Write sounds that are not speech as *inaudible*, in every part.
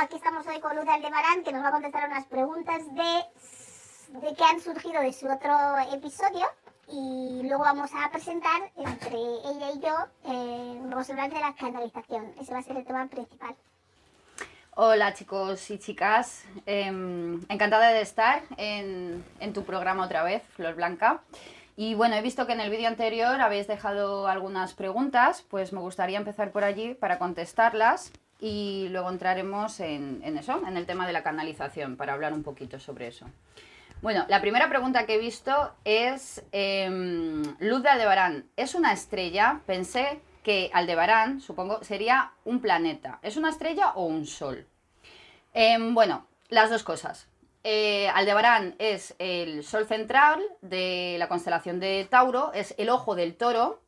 aquí estamos hoy con Luz Aldebarán, que nos va a contestar unas preguntas de, de que han surgido de su otro episodio. Y luego vamos a presentar entre ella y yo, eh, vamos hablar de la canalización. Ese va a ser el tema principal. Hola chicos y chicas, em, encantada de estar en, en, tu programa otra vez, Flor Blanca. Y bueno, he visto que en el vídeo anterior habéis dejado algunas preguntas, pues me gustaría empezar por allí para contestarlas y luego entraremos en, eso, en el tema de la canalización, para hablar un poquito sobre eso. Bueno, la primera pregunta que he visto es, eh, Luz de Aldebarán, ¿es una estrella? Pensé que Aldebarán, supongo, sería un planeta. ¿Es una estrella o un sol? Eh, bueno, las dos cosas. Eh, Aldebarán es el sol central de la constelación de Tauro, es el ojo del toro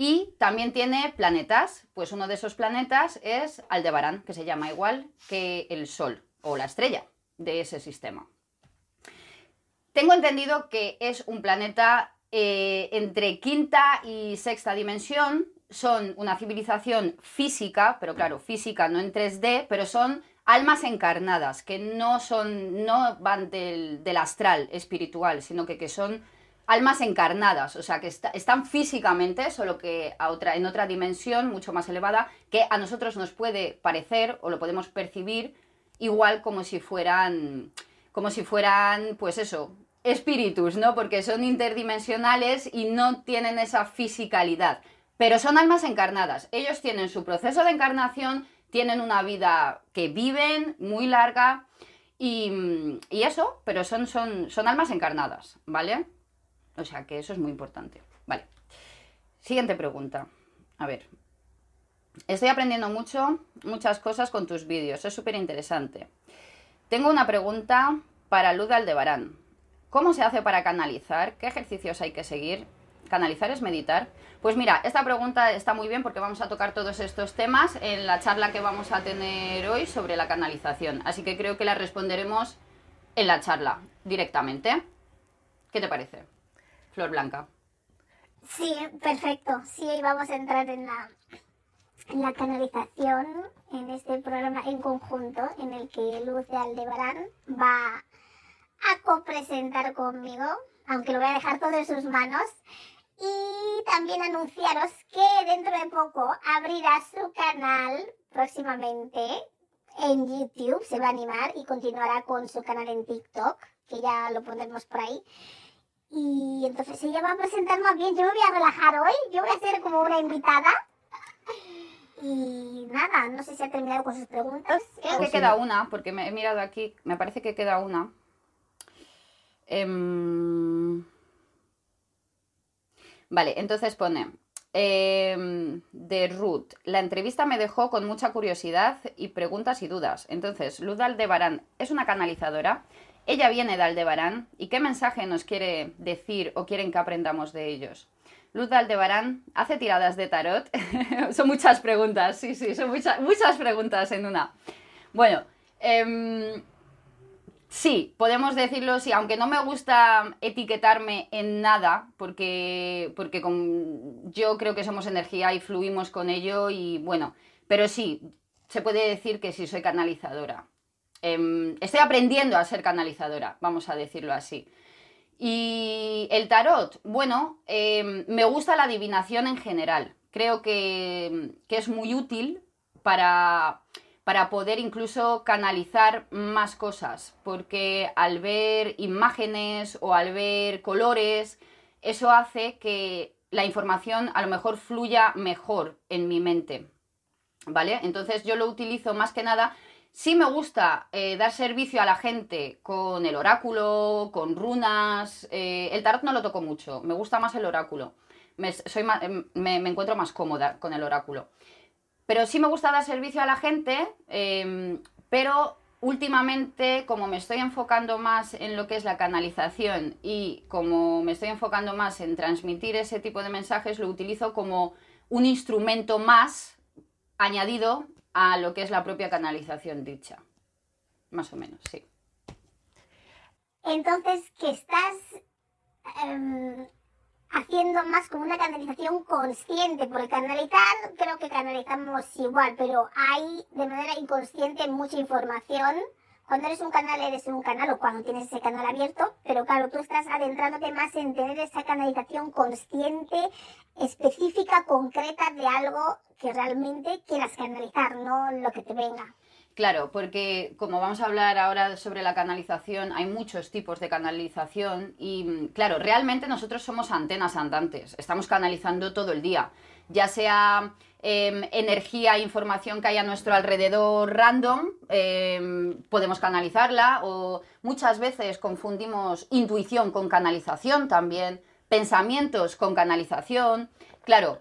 y también tiene planetas. Pues uno de esos planetas es Aldebarán, que se llama igual que el sol o la estrella de ese sistema. Tengo entendido que es un planeta eh, entre quinta y sexta dimensión. Son una civilización física, pero claro, física no en 3D, pero son almas encarnadas, que no son, no van del, del astral espiritual, sino que, que, son almas encarnadas, o sea, que está, están físicamente, solo que a otra, en otra dimensión mucho más elevada, que a nosotros nos puede parecer o lo podemos percibir igual como si fueran, como si fueran, pues eso, espíritus, ¿no? Porque son interdimensionales y no tienen esa fisicalidad, pero son almas encarnadas. Ellos tienen su proceso de encarnación tienen una vida que viven muy larga y, y eso, pero son, son, son almas encarnadas, ¿vale? O sea que eso es muy importante. Vale. Siguiente pregunta. A ver. Estoy aprendiendo mucho, muchas cosas con tus vídeos. Es súper interesante. Tengo una pregunta para Luz Aldebarán. ¿Cómo se hace para canalizar? ¿Qué ejercicios hay que seguir? ¿Canalizar es meditar? Pues mira, esta pregunta está muy bien porque vamos a tocar todos estos temas en la charla que vamos a tener hoy sobre la canalización. Así que creo que la responderemos en la charla directamente. ¿Qué te parece? Flor Blanca. Sí, perfecto. Sí, vamos a entrar en la, en la canalización en este programa en conjunto en el que Luz de Aldebarán va a copresentar conmigo, aunque lo voy a dejar todo en sus manos. Y también anunciaros que dentro de poco abrirá su canal próximamente en YouTube, se va a animar y continuará con su canal en TikTok, que ya lo pondremos por ahí. Y entonces ella va a presentar más bien, yo me voy a relajar hoy, yo voy a ser como una invitada. Y nada, no sé si ha terminado con sus preguntas. Creo que queda una, porque me he mirado aquí, me parece que queda una. Eh... Vale, entonces pone, eh, de Ruth, la entrevista me dejó con mucha curiosidad y preguntas y dudas. Entonces, Luz de Aldebarán es una canalizadora. Ella viene de Aldebarán. ¿Y qué mensaje nos quiere decir o quieren que aprendamos de ellos? Luz de Aldebarán hace tiradas de tarot. *laughs* son muchas preguntas, sí, sí, son muchas, preguntas en una. Bueno, eh, Sí, podemos decirlo, sí, aunque no me gusta etiquetarme en nada, porque, porque yo creo que somos energía y fluimos con ello y bueno, pero sí, se puede decir que sí soy canalizadora. Eh, estoy aprendiendo a ser canalizadora, vamos a decirlo así. Y el tarot, bueno, eh, me gusta la adivinación en general. Creo que, que es muy útil para para poder incluso canalizar más cosas, porque al ver imágenes o al ver colores, eso hace que la información a lo mejor fluya mejor en mi mente, ¿vale? Entonces yo lo utilizo más que nada. Sí me gusta eh, dar servicio a la gente con el oráculo, con runas. Eh, el tarot no lo toco mucho, me gusta más el oráculo. Me, soy me, me encuentro más cómoda con el oráculo. Pero sí me gusta dar servicio a la gente, eh, pero últimamente, como me estoy enfocando más en lo que es la canalización y como me estoy enfocando más en transmitir ese tipo de mensajes, lo utilizo como un instrumento más añadido a lo que es la propia canalización dicha. Más o menos, sí. Entonces, que estás... Um haciendo más como una canalización consciente, porque canalizar creo que canalizamos igual, pero hay de manera inconsciente mucha información. Cuando eres un canal, eres un canal o cuando tienes ese canal abierto, pero claro, tú estás adentrándote más en tener esa canalización consciente, específica, concreta de algo que realmente quieras canalizar, no lo que te venga. Claro, porque como vamos a hablar ahora sobre la canalización, hay muchos tipos de canalización y claro, realmente nosotros somos antenas andantes, estamos canalizando todo el día, ya sea em, energía, información que hay a nuestro alrededor random, em, podemos canalizarla o muchas veces confundimos intuición con canalización también, pensamientos con canalización, claro,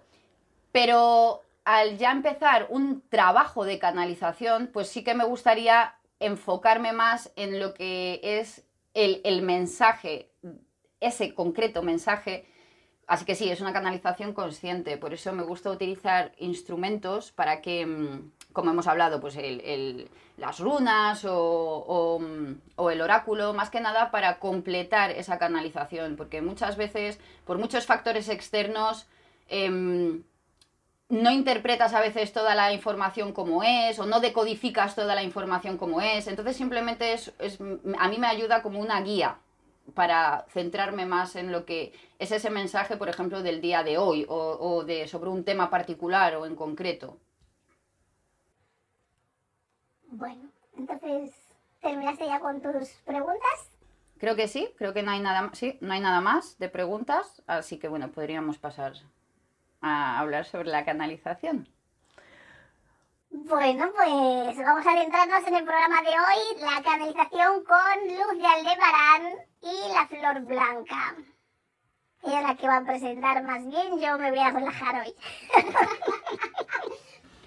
pero al ya empezar un trabajo de canalización, pues sí que me gustaría enfocarme más en lo que es el, mensaje, ese concreto mensaje. Así que sí, es una canalización consciente, por eso me gusta utilizar instrumentos para que, mm, como hemos hablado, pues las runas o, el oráculo, más que nada para completar esa canalización, porque muchas veces, por muchos factores externos, em, no interpretas a veces toda la información como es o no decodificas toda la información como es. Entonces simplemente es, a mí me ayuda como una guía para centrarme más en lo que es ese mensaje, por ejemplo, del día de hoy o, o de sobre un tema particular o en concreto. Bueno, entonces, ¿terminaste ya con tus preguntas? Creo que sí, creo que no hay nada, sí, no hay nada más de preguntas, así que bueno, podríamos pasar a hablar sobre la canalización. Bueno, pues vamos a adentrarnos en el programa de hoy, la canalización con Luz de Aldebarán y la Flor Blanca. Ella es la que va a presentar más bien, yo me voy a relajar hoy. *laughs*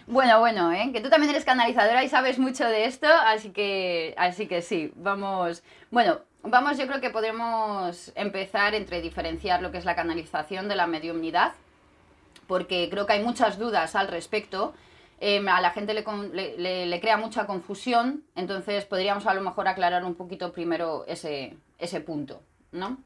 Bueno, bueno, ¿eh? que tú también eres canalizadora y sabes mucho de esto, así que, así que sí, vamos. Bueno, vamos, yo creo que podemos empezar entre diferenciar lo que es la canalización de la mediumnidad porque creo que hay muchas dudas al respecto. Em, a la gente le, crea mucha confusión, entonces podríamos a lo mejor aclarar un poquito primero ese, punto, ¿no?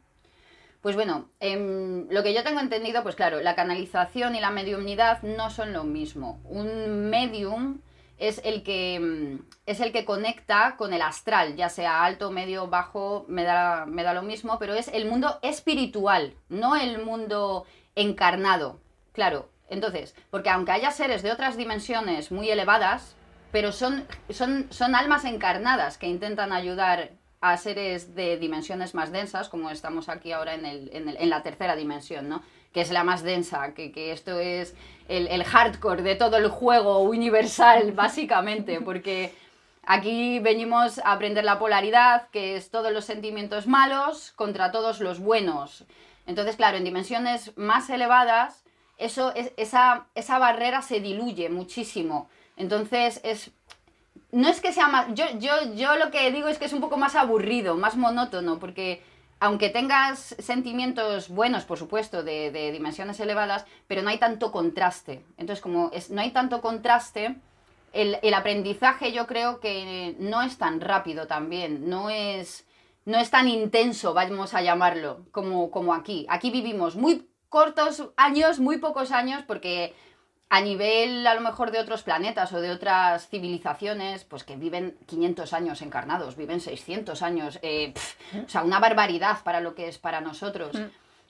Pues bueno, em, lo que yo tengo entendido, pues claro, la canalización y la mediumnidad no son lo mismo. Un medium es el que em, es el que conecta con el astral, ya sea alto, medio, bajo, me da, me da lo mismo, pero es el mundo espiritual, no el mundo encarnado, Claro, entonces, porque aunque haya seres de otras dimensiones muy elevadas, pero son, son, son almas encarnadas que intentan ayudar a seres de dimensiones más densas, como estamos aquí ahora en, el, en, la tercera dimensión, ¿no? Que es la más densa, que, esto es el, el, hardcore de todo el juego universal, *laughs* básicamente, porque aquí venimos a aprender la polaridad, que es todos los sentimientos malos contra todos los buenos. Entonces, claro, en dimensiones más elevadas, eso, esa, esa barrera se diluye muchísimo. Entonces, es, no es que sea más, yo, yo, yo lo que digo es que es un poco más aburrido, más monótono, porque aunque tengas sentimientos buenos, por supuesto, de, dimensiones elevadas, pero no hay tanto contraste. Entonces, como no hay tanto contraste, el, el, aprendizaje yo creo que no es tan rápido también, no es, no es tan intenso, vamos a llamarlo, como, como aquí. Aquí vivimos muy cortos años, muy pocos años, porque a nivel a lo mejor de otros planetas o de otras civilizaciones, pues que viven 500 años encarnados, viven 600 años, eh, o sea, una barbaridad para lo que es para nosotros.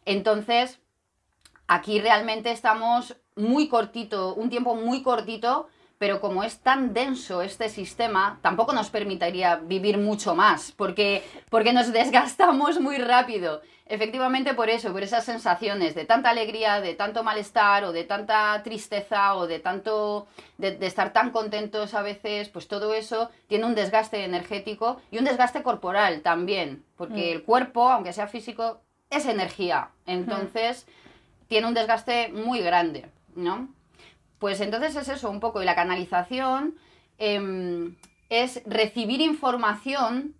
Entonces, aquí realmente estamos muy cortito, un tiempo muy cortito, pero como es tan denso este sistema, tampoco nos permitiría vivir mucho más, porque, porque nos desgastamos muy rápido. Efectivamente por eso, por esas sensaciones de tanta alegría, de tanto malestar o de tanta tristeza o de tanto de, estar tan contentos a veces, pues todo eso tiene un desgaste energético y un desgaste corporal también, porque mm. el cuerpo, aunque sea físico, es energía. Entonces, tiene un desgaste muy grande, ¿no? Pues entonces es eso un poco, y la canalización em, es recibir información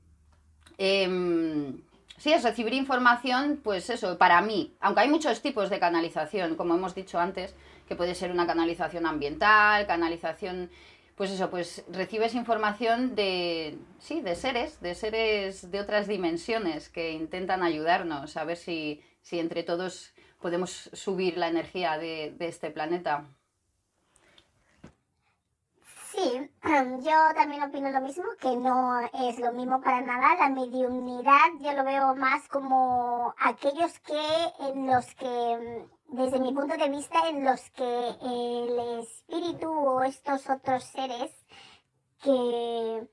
em, Sí, es recibir información, pues eso, para mí, aunque hay muchos tipos de canalización, como hemos dicho antes, que puede ser una canalización ambiental, canalización, pues eso, pues recibes información de, sí, de seres, de seres de otras dimensiones que intentan ayudarnos, a ver si, si entre todos podemos subir la energía de, de este planeta. Sí, *clears throat* yo también opino lo mismo, que no es lo mismo para nada. La mediunidad yo lo veo más como aquellos que en los que, desde mi punto de vista, en los que el espíritu o estos otros seres que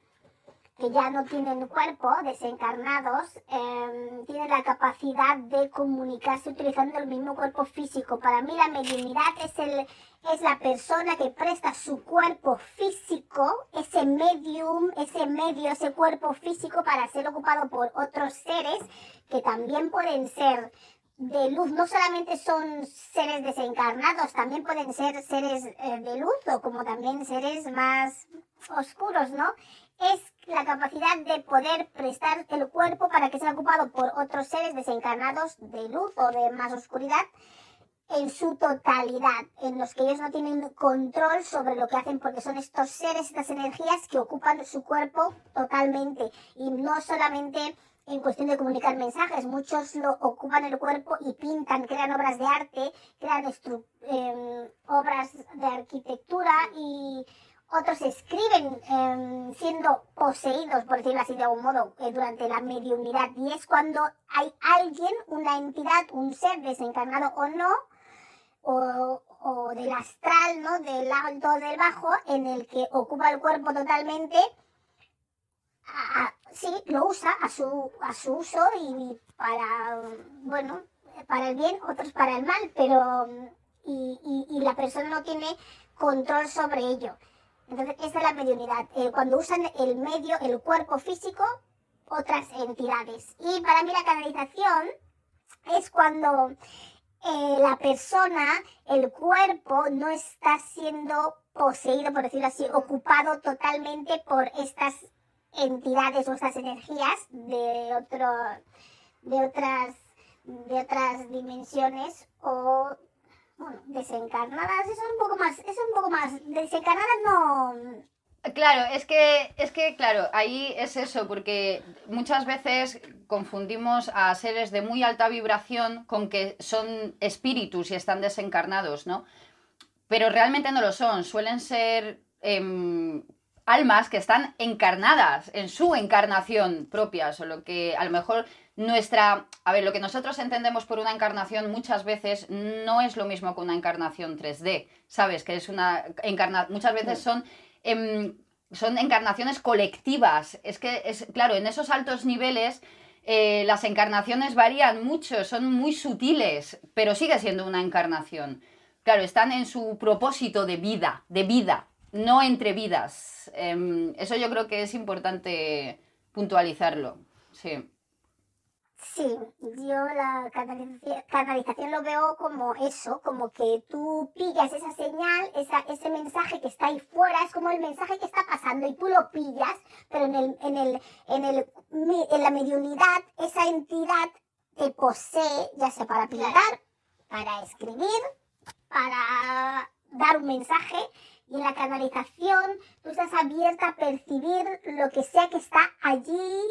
que ya no tienen cuerpo, desencarnados, em, tienen la capacidad de comunicarse utilizando el mismo cuerpo físico. Para mí la mediunidad es, el, es la persona que presta su cuerpo físico, ese medium, ese medio, ese cuerpo físico para ser ocupado por otros seres que también pueden ser de luz. No solamente son seres desencarnados, también pueden ser seres eh, de luz o como también seres más oscuros, ¿no? es la capacidad de poder prestar el cuerpo para que sea ocupado por otros seres desencarnados de luz o de más oscuridad en su totalidad, en los que ellos no tienen control sobre lo que hacen porque son estos seres, estas energías que ocupan su cuerpo totalmente y no solamente en cuestión de comunicar mensajes, muchos lo ocupan el cuerpo y pintan, crean obras de arte, crean eh, obras de arquitectura y otros escriben em, siendo poseídos, por decirlo así de algún modo, eh, durante la mediunidad. Y es cuando hay alguien, una entidad, un ser desencarnado o no, o, del astral, ¿no? Del alto o del bajo, en el que ocupa el cuerpo totalmente. sí, lo usa a su, a su uso y para, bueno, para el bien, otros para el mal, pero y, y la persona no tiene control sobre ello. Entonces, esta es la mediunidad, eh, cuando usan el medio, el cuerpo físico, otras entidades. Y para mí la canalización es cuando eh, la persona, el cuerpo, no está siendo poseído, por decirlo así, ocupado totalmente por estas entidades o estas energías de otro, de otras, de otras dimensiones o bueno, desencarnadas, eso es un poco más, es un poco más, desencarnadas no... Claro, es que, es que, claro, ahí es eso, porque muchas veces confundimos a seres de muy alta vibración con que son espíritus y están desencarnados, ¿no? Pero realmente no lo son, suelen ser em, almas que están encarnadas en su encarnación propia, solo que a lo mejor nuestra, a ver, lo que nosotros entendemos por una encarnación muchas veces no es lo mismo que una encarnación 3D, ¿sabes? Que es una encarnación, muchas veces son, em, son encarnaciones colectivas. Es que, es, claro, en esos altos niveles eh, las encarnaciones varían mucho, son muy sutiles, pero sigue siendo una encarnación. Claro, están en su propósito de vida, de vida, no entre vidas. Em, eso yo creo que es importante puntualizarlo. Sí. Sí, yo la canalización, lo veo como eso, como que tú pillas esa señal, esa, ese mensaje que está ahí fuera, es como el mensaje que está pasando y tú lo pillas, pero en, el, en, el, en, el, en la mediunidad esa entidad te posee, ya sea para pintar, para escribir, para dar un mensaje, y en la canalización tú estás abierta a percibir lo que sea que está allí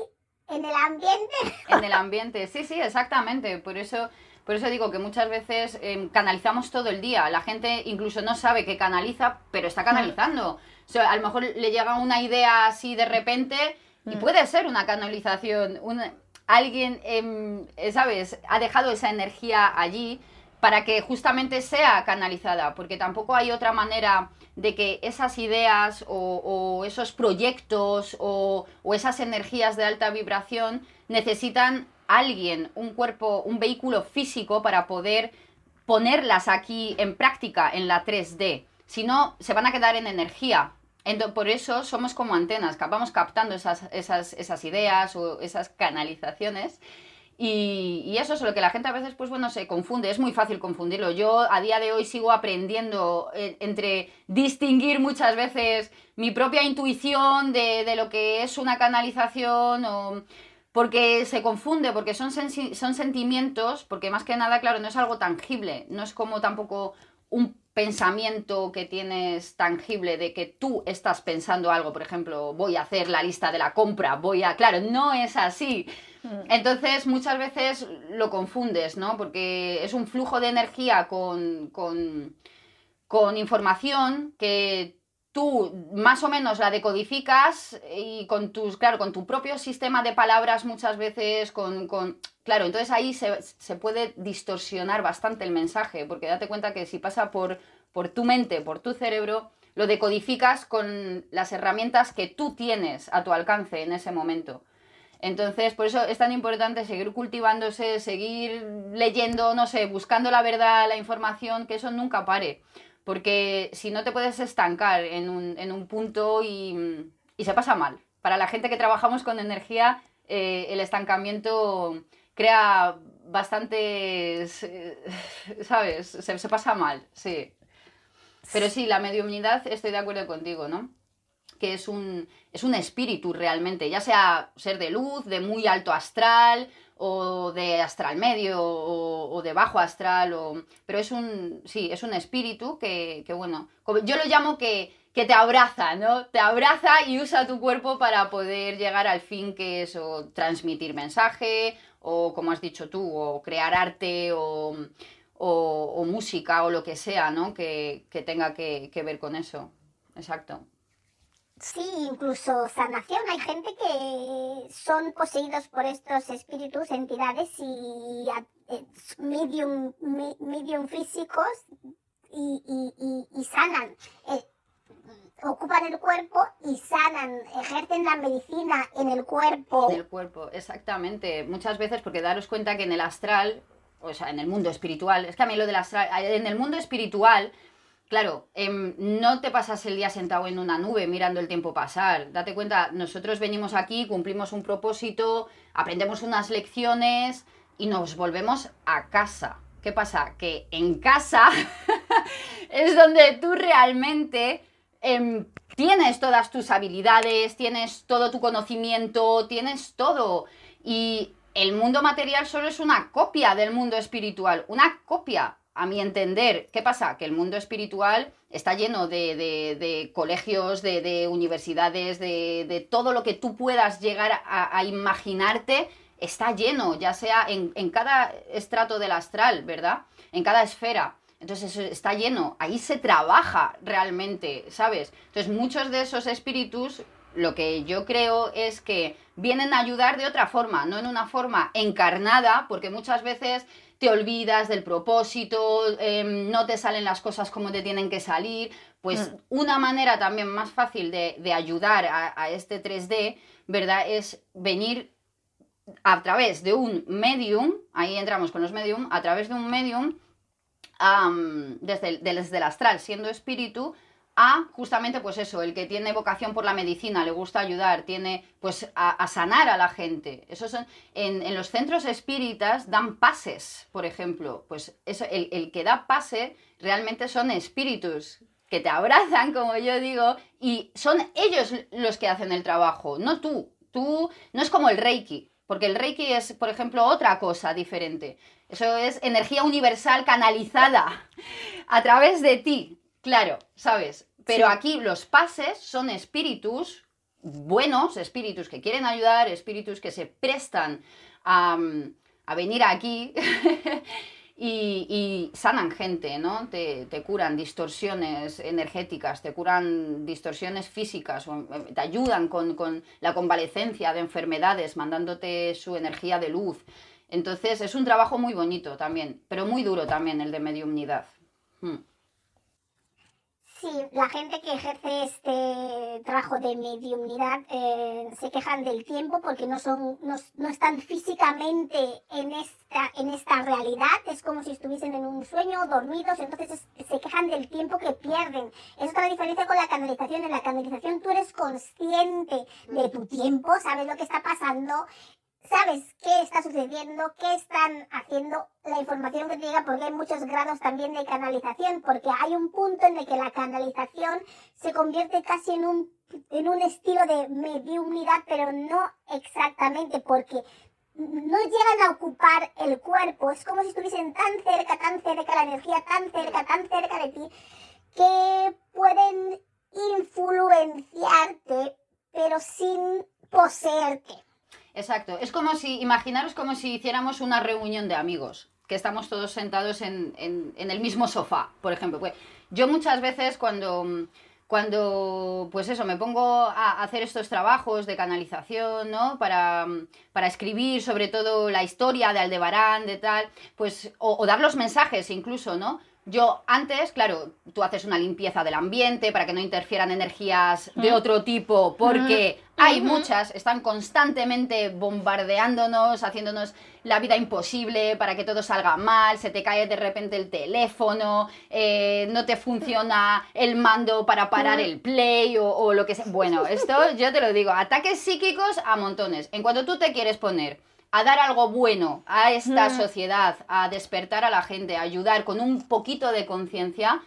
en el ambiente. En el ambiente, sí, sí, exactamente. Por eso, por eso digo que muchas veces em, canalizamos todo el día. La gente incluso no sabe que canaliza, pero está canalizando. O sea, a lo mejor le llega una idea así de repente y mm. puede ser una canalización. alguien, em, ¿sabes? Ha dejado esa energía allí para que justamente sea canalizada, porque tampoco hay otra manera de que esas ideas o, esos proyectos o, esas energías de alta vibración necesitan alguien, un cuerpo, un vehículo físico para poder ponerlas aquí en práctica en la 3D. Si no, se van a quedar en energía. por eso somos como antenas, vamos captando esas, esas, esas ideas o esas canalizaciones y, eso es lo que la gente a veces, pues bueno, se confunde, es muy fácil confundirlo. Yo a día de hoy sigo aprendiendo eh, entre distinguir muchas veces mi propia intuición de, lo que es una canalización o porque se confunde, porque son, son sentimientos, porque más que nada, claro, no es algo tangible, no es como tampoco un pensamiento que tienes tangible de que tú estás pensando algo, por ejemplo, voy a hacer la lista de la compra, voy a... Claro, no es así. Mm. Entonces muchas veces lo confundes, ¿no? Porque es un flujo de energía con, con, con información que tú más o menos la decodificas y con tus, claro, con tu propio sistema de palabras muchas veces, con, con claro, entonces ahí se, se, puede distorsionar bastante el mensaje, porque date cuenta que si pasa por, por tu mente, por tu cerebro, lo decodificas con las herramientas que tú tienes a tu alcance en ese momento. Entonces, por eso es tan importante seguir cultivándose, seguir leyendo, no sé, buscando la verdad, la información, que eso nunca pare porque si no te puedes estancar en un, punto y, se pasa mal. Para la gente que trabajamos con energía, eh, el estancamiento crea bastantes, eh, *laughs* ¿sabes? Se, se, pasa mal, sí. Pero sí, la mediumnidad, estoy de acuerdo contigo, ¿no? Que es un, es un espíritu realmente, ya sea ser de luz, de muy alto astral, o de astral medio o, de bajo astral, o... pero es un, sí, es un espíritu que, bueno, yo lo llamo que, que, te abraza, ¿no? Te abraza y usa tu cuerpo para poder llegar al fin que es o transmitir mensaje, o como has dicho tú, o crear arte, o, o, música, o lo que sea, ¿no? Que, que tenga que, que ver con eso. Exacto. Sí, incluso sanación. Hay gente que son poseídos por estos espíritus, entidades y eh, medium, medium físicos y, sanan. Eh, ocupan el cuerpo y sanan, ejercen la medicina en el cuerpo. En el cuerpo, exactamente. Muchas veces, porque daros cuenta que en el astral, o sea, en el mundo espiritual, es que a mí lo del astral, en el mundo espiritual Claro, em, no te pasas el día sentado en una nube mirando el tiempo pasar. Date cuenta, nosotros venimos aquí, cumplimos un propósito, aprendemos unas lecciones y nos volvemos a casa. ¿Qué pasa? Que en casa *laughs* es donde tú realmente em, tienes todas tus habilidades, tienes todo tu conocimiento, tienes todo. Y el mundo material solo es una copia del mundo espiritual, una copia a mi entender, ¿qué pasa? Que el mundo espiritual está lleno de, colegios, de, universidades, de, todo lo que tú puedas llegar a, imaginarte, está lleno, ya sea en, en, cada estrato del astral, ¿verdad? En cada esfera. Entonces eso está lleno, ahí se trabaja realmente, ¿sabes? Entonces muchos de esos espíritus, lo que yo creo es que vienen a ayudar de otra forma, no en una forma encarnada, porque muchas veces te olvidas del propósito, em, no te salen las cosas como te tienen que salir, pues mm. una manera también más fácil de, ayudar a, este 3D, ¿verdad? Es venir a través de un medium, ahí entramos con los medium, a través de un medium, desde, desde el astral, siendo espíritu, a justamente pues eso, el que tiene vocación por la medicina, le gusta ayudar, tiene pues a, sanar a la gente. Eso son, en, los centros espíritas dan pases, por ejemplo, pues eso, el, el que da pase realmente son espíritus que te abrazan, como yo digo, y son ellos los que hacen el trabajo, no tú. Tú no es como el Reiki, porque el Reiki es, por ejemplo, otra cosa diferente. Eso es energía universal canalizada *laughs* a través de ti. Claro, ¿sabes? Pero aquí los pases son espíritus buenos, espíritus que quieren ayudar, espíritus que se prestan a, venir aquí *laughs* y, sanan gente, ¿no? Te, curan distorsiones energéticas, te curan distorsiones físicas, te ayudan con, la convalecencia de enfermedades, mandándote su energía de luz. Entonces es un trabajo muy bonito también, pero muy duro también el de mediumnidad. Hmm. Sí, la gente que ejerce este trabajo de mediumnidad eh, se quejan del tiempo porque no son, no, están físicamente en esta, en esta realidad. Es como si estuviesen en un sueño, dormidos, entonces se quejan del tiempo que pierden. Es otra diferencia con la canalización. En la canalización tú eres consciente de tu tiempo, sabes lo que está pasando sabes qué está sucediendo, qué están haciendo, la información que te llega, porque hay muchos grados también de canalización, porque hay un punto en el que la canalización se convierte casi en un, en un estilo de mediunidad, pero no exactamente, porque no llegan a ocupar el cuerpo, es como si estuviesen tan cerca, tan cerca, la energía tan cerca, tan cerca de ti, que pueden influenciarte, pero sin poseerte. Exacto, es como si, imaginaros como si hiciéramos una reunión de amigos, que estamos todos sentados en, el mismo sofá, por ejemplo. Pues yo muchas veces cuando cuando, pues eso, me pongo a hacer estos trabajos de canalización, ¿no? Para, para escribir sobre todo la historia de Aldebarán, de tal, pues, o, dar los mensajes incluso, ¿no? Yo antes, claro, tú haces una limpieza del ambiente para que no interfieran energías de otro tipo, porque hay muchas, están constantemente bombardeándonos, haciéndonos la vida imposible para que todo salga mal, se te cae de repente el teléfono, eh, no te funciona el mando para parar el play o, o lo que sea. Bueno, esto yo te lo digo, ataques psíquicos a montones. En cuanto tú te quieres poner a dar algo bueno a esta mm. sociedad, a despertar a la gente, a ayudar con un poquito de conciencia,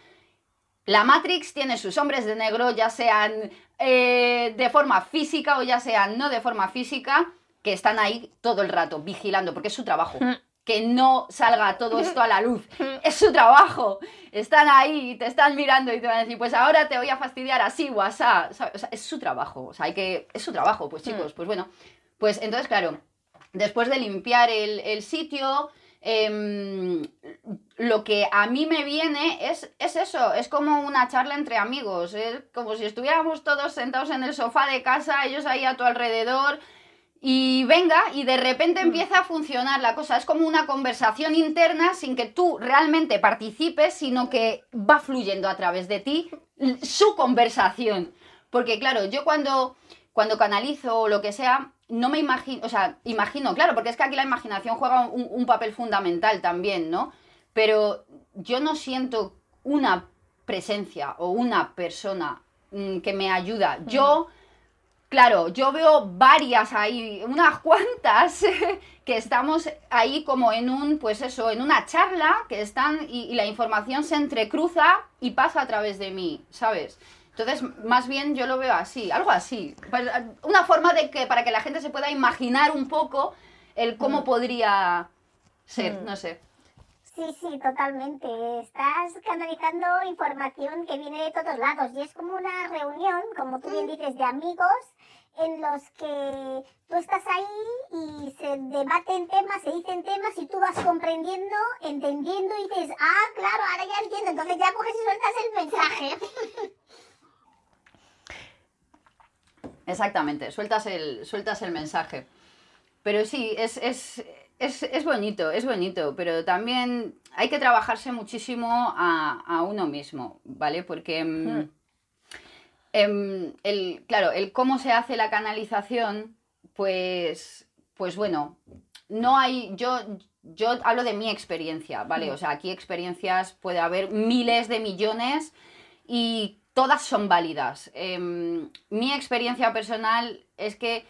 la Matrix tiene sus hombres de negro, ya sean eh, de forma física o ya sean no de forma física, que están ahí todo el rato vigilando, porque es su trabajo. Mm. Que no salga todo esto a la luz. Mm. Es su trabajo. Están ahí, te están mirando y te van a decir, pues ahora te voy a fastidiar así o así. O sea, es su trabajo. O sea, hay que. Es su trabajo, pues chicos. Pues bueno. Pues entonces, claro, después de limpiar el, sitio, em, lo que a mí me viene es, es, eso, es como una charla entre amigos, es como si estuviéramos todos sentados en el sofá de casa, ellos ahí a tu alrededor. Y venga, y de repente mm. empieza a funcionar la cosa. Es como una conversación interna sin que tú realmente participes, sino que va fluyendo a través de ti su conversación. Porque claro, yo cuando, cuando canalizo o lo que sea, no me imagino, o sea, imagino, claro, porque es que aquí la imaginación juega un, papel fundamental también, ¿no? Pero yo no siento una presencia o una persona mm, que me ayuda. Yo, claro, yo veo varias ahí, unas cuantas, *laughs* que estamos ahí como en un, pues eso, en una charla que están y la información se entrecruza y pasa a través de mí, ¿sabes? Entonces, más bien yo lo veo así, algo así. Pues, una forma de que para que la gente se pueda imaginar un poco el cómo mm. podría ser, mm. no sé. Sí, sí, totalmente. Estás canalizando información que viene de todos lados y es como una reunión, como tú bien mm. dices, de amigos en los que tú estás ahí y se debaten temas, se dicen temas y tú vas comprendiendo, entendiendo y dices, ah, claro, ahora ya entiendo, entonces ya coges y sueltas el mensaje. *laughs* Exactamente, sueltas el, sueltas el mensaje. Pero sí, es, bonito, es bonito, pero también hay que trabajarse muchísimo a, uno mismo, ¿vale? Porque, mm, hmm. em, el, claro, el cómo se hace la canalización, pues, pues bueno, no hay, yo, yo hablo de mi experiencia, ¿vale? Hmm. O sea, aquí experiencias puede haber miles de millones y todas son válidas. Em, mi experiencia personal es que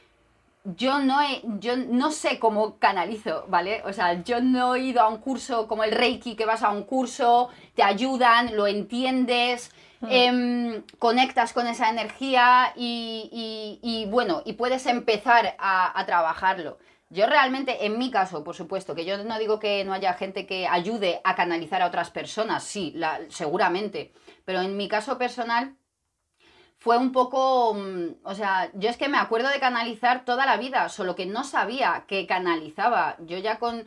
yo no, he, yo no sé cómo canalizo, ¿vale? O sea, yo no he ido a un curso como el Reiki, que vas a un curso, te ayudan, lo entiendes, hmm. em, conectas con esa energía y, bueno, y puedes empezar a, trabajarlo. Yo realmente, en mi caso, por supuesto, que yo no digo que no haya gente que ayude a canalizar a otras personas, sí, la, seguramente pero en mi caso personal fue un poco, mm, o sea, yo es que me acuerdo de canalizar toda la vida, solo que no sabía que canalizaba. Yo ya con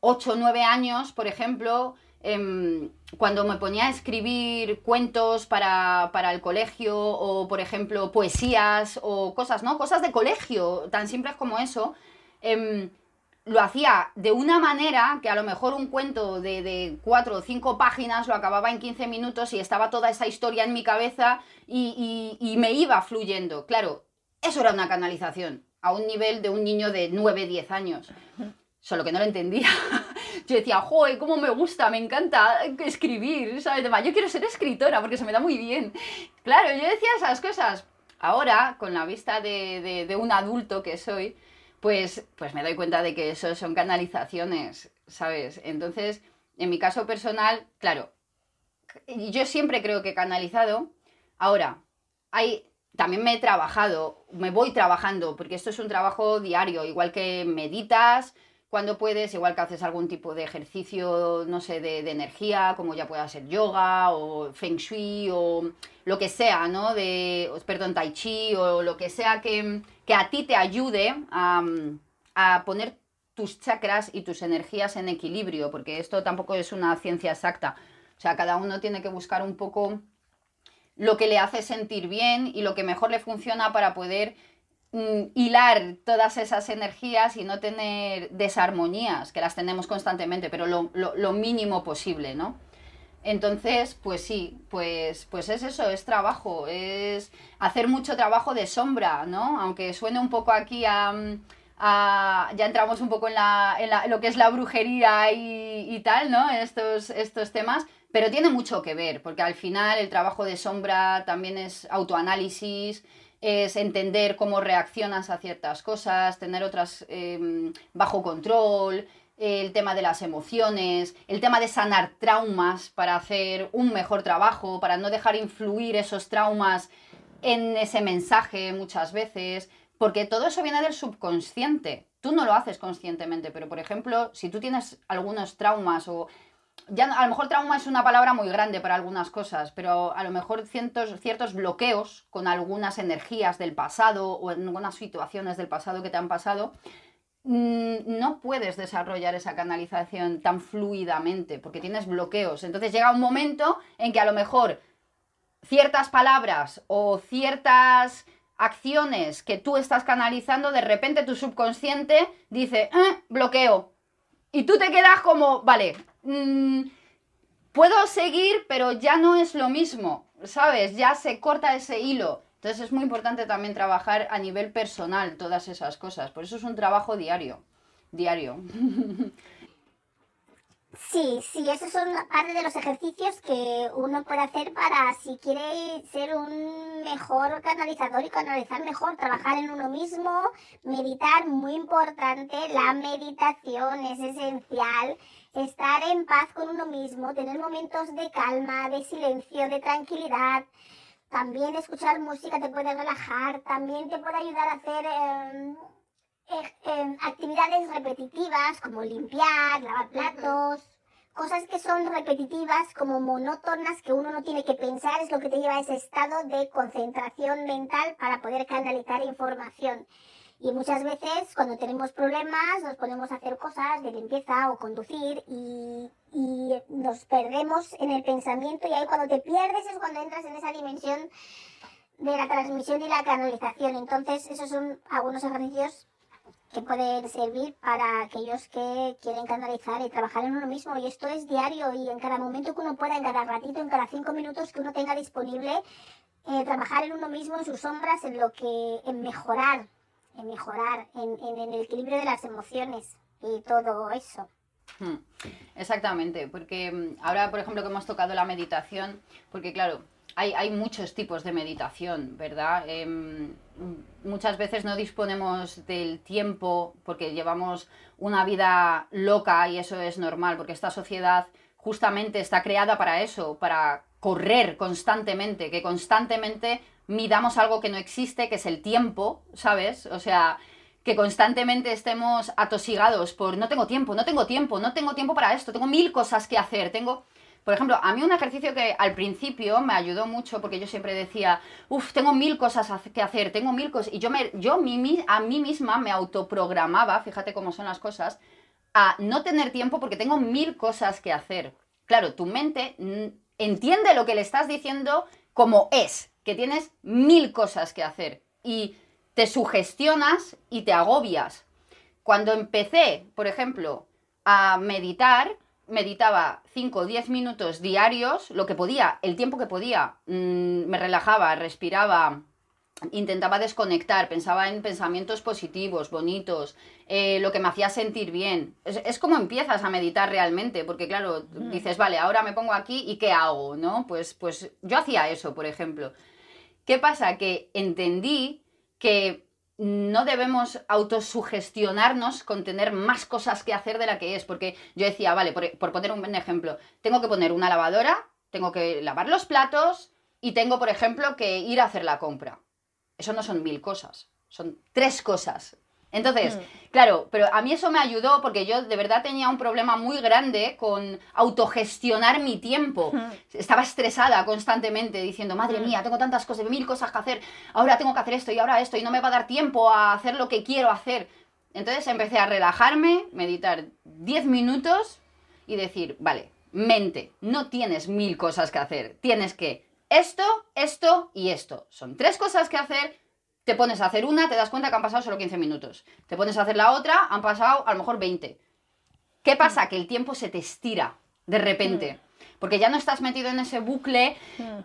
8 o 9 años, por ejemplo, em, cuando me ponía a escribir cuentos para, el colegio o, por ejemplo, poesías o cosas, ¿no? Cosas de colegio, tan simples como eso. Em, lo hacía de una manera que a lo mejor un cuento de, cuatro o cinco páginas lo acababa en 15 minutos y estaba toda esa historia en mi cabeza y, me iba fluyendo. Claro, eso era una canalización a un nivel de un niño de 9, 10 años. Solo que no lo entendía. *laughs* Yo decía, joder, cómo me gusta, me encanta escribir, ¿sabes? Yo quiero ser escritora porque se me da muy bien. Claro, yo decía esas cosas. Ahora, con la vista de, de un adulto que soy, pues, pues me doy cuenta de que eso son canalizaciones, ¿sabes? Entonces, en mi caso personal, claro, yo siempre creo que he canalizado. Ahora, hay, también me he trabajado, me voy trabajando, porque esto es un trabajo diario, igual que meditas cuando puedes, igual que haces algún tipo de ejercicio, no sé, de, energía, como ya pueda ser yoga o feng shui o lo que sea, ¿no? De, perdón, tai chi o lo que sea que, que a ti te ayude a, a poner tus chakras y tus energías en equilibrio, porque esto tampoco es una ciencia exacta. O sea, cada uno tiene que buscar un poco lo que le hace sentir bien y lo que mejor le funciona para poder mm, hilar todas esas energías y no tener desarmonías, que las tenemos constantemente, pero lo, mínimo posible, ¿no? Entonces, pues sí, pues, pues es eso, es trabajo, es hacer mucho trabajo de sombra, ¿no? Aunque suene un poco aquí a mm, ya entramos un poco en, lo que es la brujería y, tal, ¿no? Estos, estos temas, pero tiene mucho que ver, porque al final el trabajo de sombra también es autoanálisis, es entender cómo reaccionas a ciertas cosas, tener otras em, bajo control, el tema de las emociones, el tema de sanar traumas para hacer un mejor trabajo, para no dejar influir esos traumas en ese mensaje muchas veces, porque todo eso viene del subconsciente. Tú no lo haces conscientemente, pero por ejemplo, si tú tienes algunos traumas o ya a lo mejor trauma es una palabra muy grande para algunas cosas, pero a lo mejor ciertos, ciertos bloqueos con algunas energías del pasado o en algunas situaciones del pasado que te han pasado, no puedes desarrollar esa canalización tan fluidamente porque tienes bloqueos. Entonces llega un momento en que a lo mejor ciertas palabras o ciertas acciones que tú estás canalizando, de repente tu subconsciente dice, eh, bloqueo. Y tú te quedas como, vale, mm, puedo seguir, pero ya no es lo mismo, ¿sabes? Ya se corta ese hilo. Entonces es muy importante también trabajar a nivel personal todas esas cosas. Por eso es un trabajo diario. Diario. Sí, sí, esos son parte de los ejercicios que uno puede hacer para si quiere ser un mejor canalizador y canalizar mejor, trabajar en uno mismo, meditar, muy importante, la meditación es esencial, estar en paz con uno mismo, tener momentos de calma, de silencio, de tranquilidad. También escuchar música te puede relajar, también te puede ayudar a hacer em, em, actividades repetitivas como limpiar, lavar platos, cosas que son repetitivas, como monótonas, que uno no tiene que pensar, es lo que te lleva a ese estado de concentración mental para poder canalizar información. Y muchas veces cuando tenemos problemas nos ponemos a hacer cosas de limpieza o conducir y, y nos perdemos en el pensamiento y ahí cuando te pierdes es cuando entras en esa dimensión de la transmisión y la canalización. Entonces esos son algunos ejercicios que pueden servir para aquellos que quieren canalizar y trabajar en uno mismo. Y esto es diario y en cada momento que uno pueda, en cada ratito, en cada cinco minutos que uno tenga disponible, eh, trabajar en uno mismo, en sus sombras, en lo que, en mejorar, en mejorar, en, el equilibrio de las emociones y todo eso. Hmm. Exactamente, porque mm, ahora, por ejemplo, que hemos tocado la meditación, porque claro, hay, muchos tipos de meditación, ¿verdad? Em, muchas veces no disponemos del tiempo porque llevamos una vida loca y eso es normal, porque esta sociedad justamente está creada para eso, para correr constantemente, que constantemente midamos algo que no existe, que es el tiempo, ¿sabes? O sea, que constantemente estemos atosigados por no tengo tiempo, no tengo tiempo, no tengo tiempo para esto, tengo mil cosas que hacer, tengo por ejemplo, a mí un ejercicio que al principio me ayudó mucho porque yo siempre decía, uff, tengo mil cosas que hacer, tengo mil cosas. Y yo, me, yo a mí misma me autoprogramaba, fíjate cómo son las cosas, a no tener tiempo porque tengo mil cosas que hacer. Claro, tu mente entiende lo que le estás diciendo como es, que tienes mil cosas que hacer. Y te sugestionas y te agobias. Cuando empecé, por ejemplo, a meditar, meditaba 5 o 10 minutos diarios, lo que podía, el tiempo que podía, mm, me relajaba, respiraba, intentaba desconectar, pensaba en pensamientos positivos, bonitos, eh, lo que me hacía sentir bien. Es, como empiezas a meditar realmente, porque claro, mm. dices, vale, ahora me pongo aquí y ¿qué hago? ¿No? Pues, pues yo hacía eso, por ejemplo. ¿Qué pasa? Que entendí que no debemos autosugestionarnos con tener más cosas que hacer de la que es, porque yo decía, vale, por, poner un ejemplo, tengo que poner una lavadora, tengo que lavar los platos y tengo, por ejemplo, que ir a hacer la compra. eso no son mil cosas, son tres cosas. Entonces, mm. claro, pero a mí eso me ayudó porque yo de verdad tenía un problema muy grande con autogestionar mi tiempo. Mm. Estaba estresada constantemente diciendo, madre mm. mía, tengo tantas cosas, mil cosas que hacer, ahora tengo que hacer esto y ahora esto y no me va a dar tiempo a hacer lo que quiero hacer. Entonces empecé a relajarme, meditar 10 minutos y decir, vale, mente, no tienes mil cosas que hacer, tienes que esto, esto y esto. Son tres cosas que hacer, te pones a hacer una, te das cuenta que han pasado solo 15 minutos. Te pones a hacer la otra, han pasado a lo mejor 20. ¿Qué pasa? Que el tiempo se te estira de repente. Porque ya no estás metido en ese bucle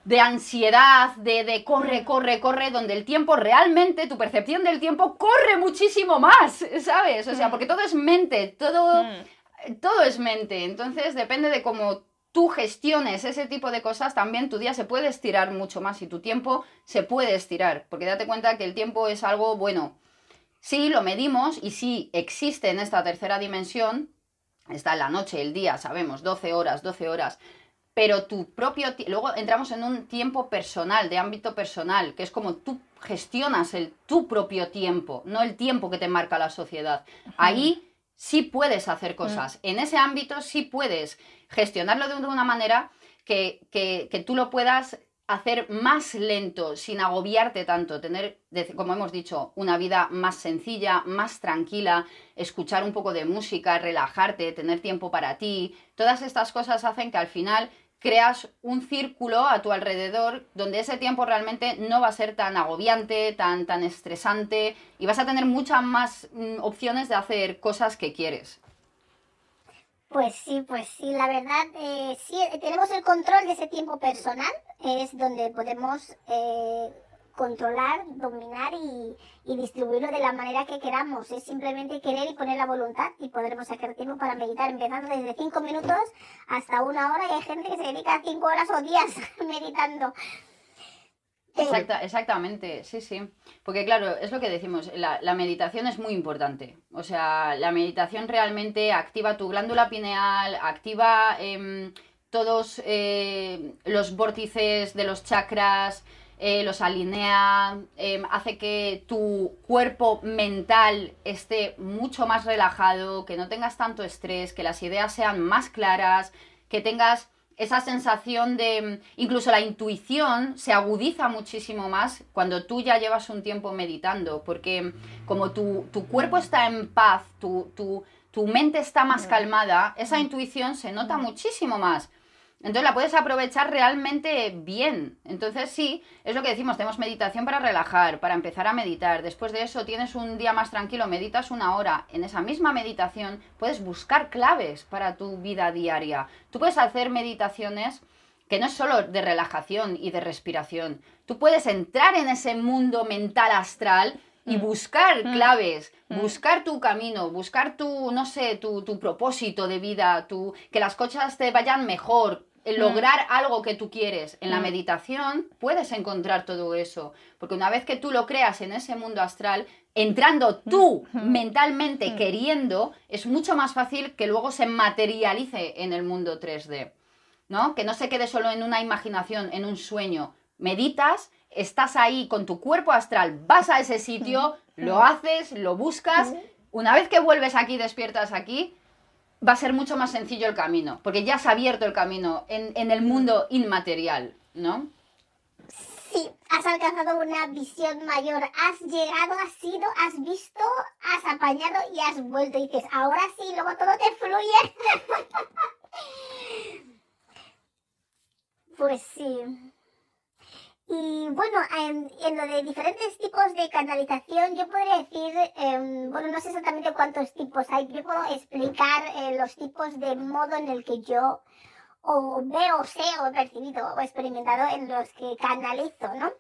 de ansiedad, de, de, corre, corre, corre, donde el tiempo realmente, tu percepción del tiempo corre muchísimo más, *laughs* ¿sabes? O sea, porque todo es mente, todo, todo es mente. Entonces depende de cómo tú gestiones ese tipo de cosas, también tu día se puede estirar mucho más y tu tiempo se puede estirar, porque date cuenta que el tiempo es algo bueno. Sí, lo medimos y sí existe en esta tercera dimensión, está la noche, el día, sabemos, 12 horas, 12 horas, pero tu propio, luego entramos en un tiempo personal, de ámbito personal, que es como tú gestionas el, tu propio tiempo, no el tiempo que te marca la sociedad. Ahí sí puedes hacer cosas, en ese ámbito sí puedes gestionarlo de una manera que, tú lo puedas hacer más lento, sin agobiarte tanto, tener, como hemos dicho, una vida más sencilla, más tranquila, escuchar un poco de música, relajarte, tener tiempo para ti. Todas estas cosas hacen que al final creas un círculo a tu alrededor donde ese tiempo realmente no va a ser tan agobiante, tan, tan estresante y vas a tener muchas más mm, opciones de hacer cosas que quieres. Pues sí, pues sí, la verdad, eh, sí, eh, tenemos el control de ese tiempo personal, es donde podemos eh, controlar, dominar y, distribuirlo de la manera que queramos. Es simplemente querer y poner la voluntad y podremos sacar tiempo para meditar, empezando desde cinco minutos hasta una hora y hay gente que se dedica cinco horas o días *laughs* meditando. Exacta, exactamente, sí, sí. Porque claro, es lo que decimos, la, meditación es muy importante. O sea, la meditación realmente activa tu glándula pineal, activa em, todos eh, los vórtices de los chakras, eh, los alinea, em, hace que tu cuerpo mental esté mucho más relajado, que no tengas tanto estrés, que las ideas sean más claras, que tengas esa sensación de, incluso la intuición se agudiza muchísimo más cuando tú ya llevas un tiempo meditando, porque como tu, tu cuerpo está en paz, tu, tu, tu mente está más calmada, esa intuición se nota muchísimo más. Entonces la puedes aprovechar realmente bien. Entonces sí, es lo que decimos, tenemos meditación para relajar, para empezar a meditar. Después de eso tienes un día más tranquilo, meditas una hora. En esa misma meditación puedes buscar claves para tu vida diaria. Tú puedes hacer meditaciones que no es solo de relajación y de respiración. Tú puedes entrar en ese mundo mental astral y mm. buscar mm. claves, mm. buscar tu camino, buscar tu, no sé, tu, tu propósito de vida, tu, que las cosas te vayan mejor, Mm. lograr algo que tú quieres. En la meditación puedes encontrar todo eso, porque una vez que tú lo creas en ese mundo astral, entrando mm. tú mentalmente queriendo, es mucho más fácil que luego se materialice en el mundo 3D. ¿No? Que no se quede solo en una imaginación, en un sueño. Meditas, estás ahí con tu cuerpo astral, vas a ese sitio, lo haces, lo buscas. Una vez que vuelves aquí, despiertas aquí, va a ser mucho más sencillo el camino, porque ya has abierto el camino en, el mundo inmaterial, ¿no? Sí, has alcanzado una visión mayor, has llegado, has ido, has visto, has apañado y has vuelto y dices, ahora sí, luego todo te fluye. *laughs* pues sí. Y bueno, en, lo de diferentes tipos de canalización, yo podría decir, em, bueno, no sé exactamente cuántos tipos hay, yo puedo explicar eh, los tipos de modo en el que yo o veo, sé o he percibido o experimentado en los que canalizo, ¿no?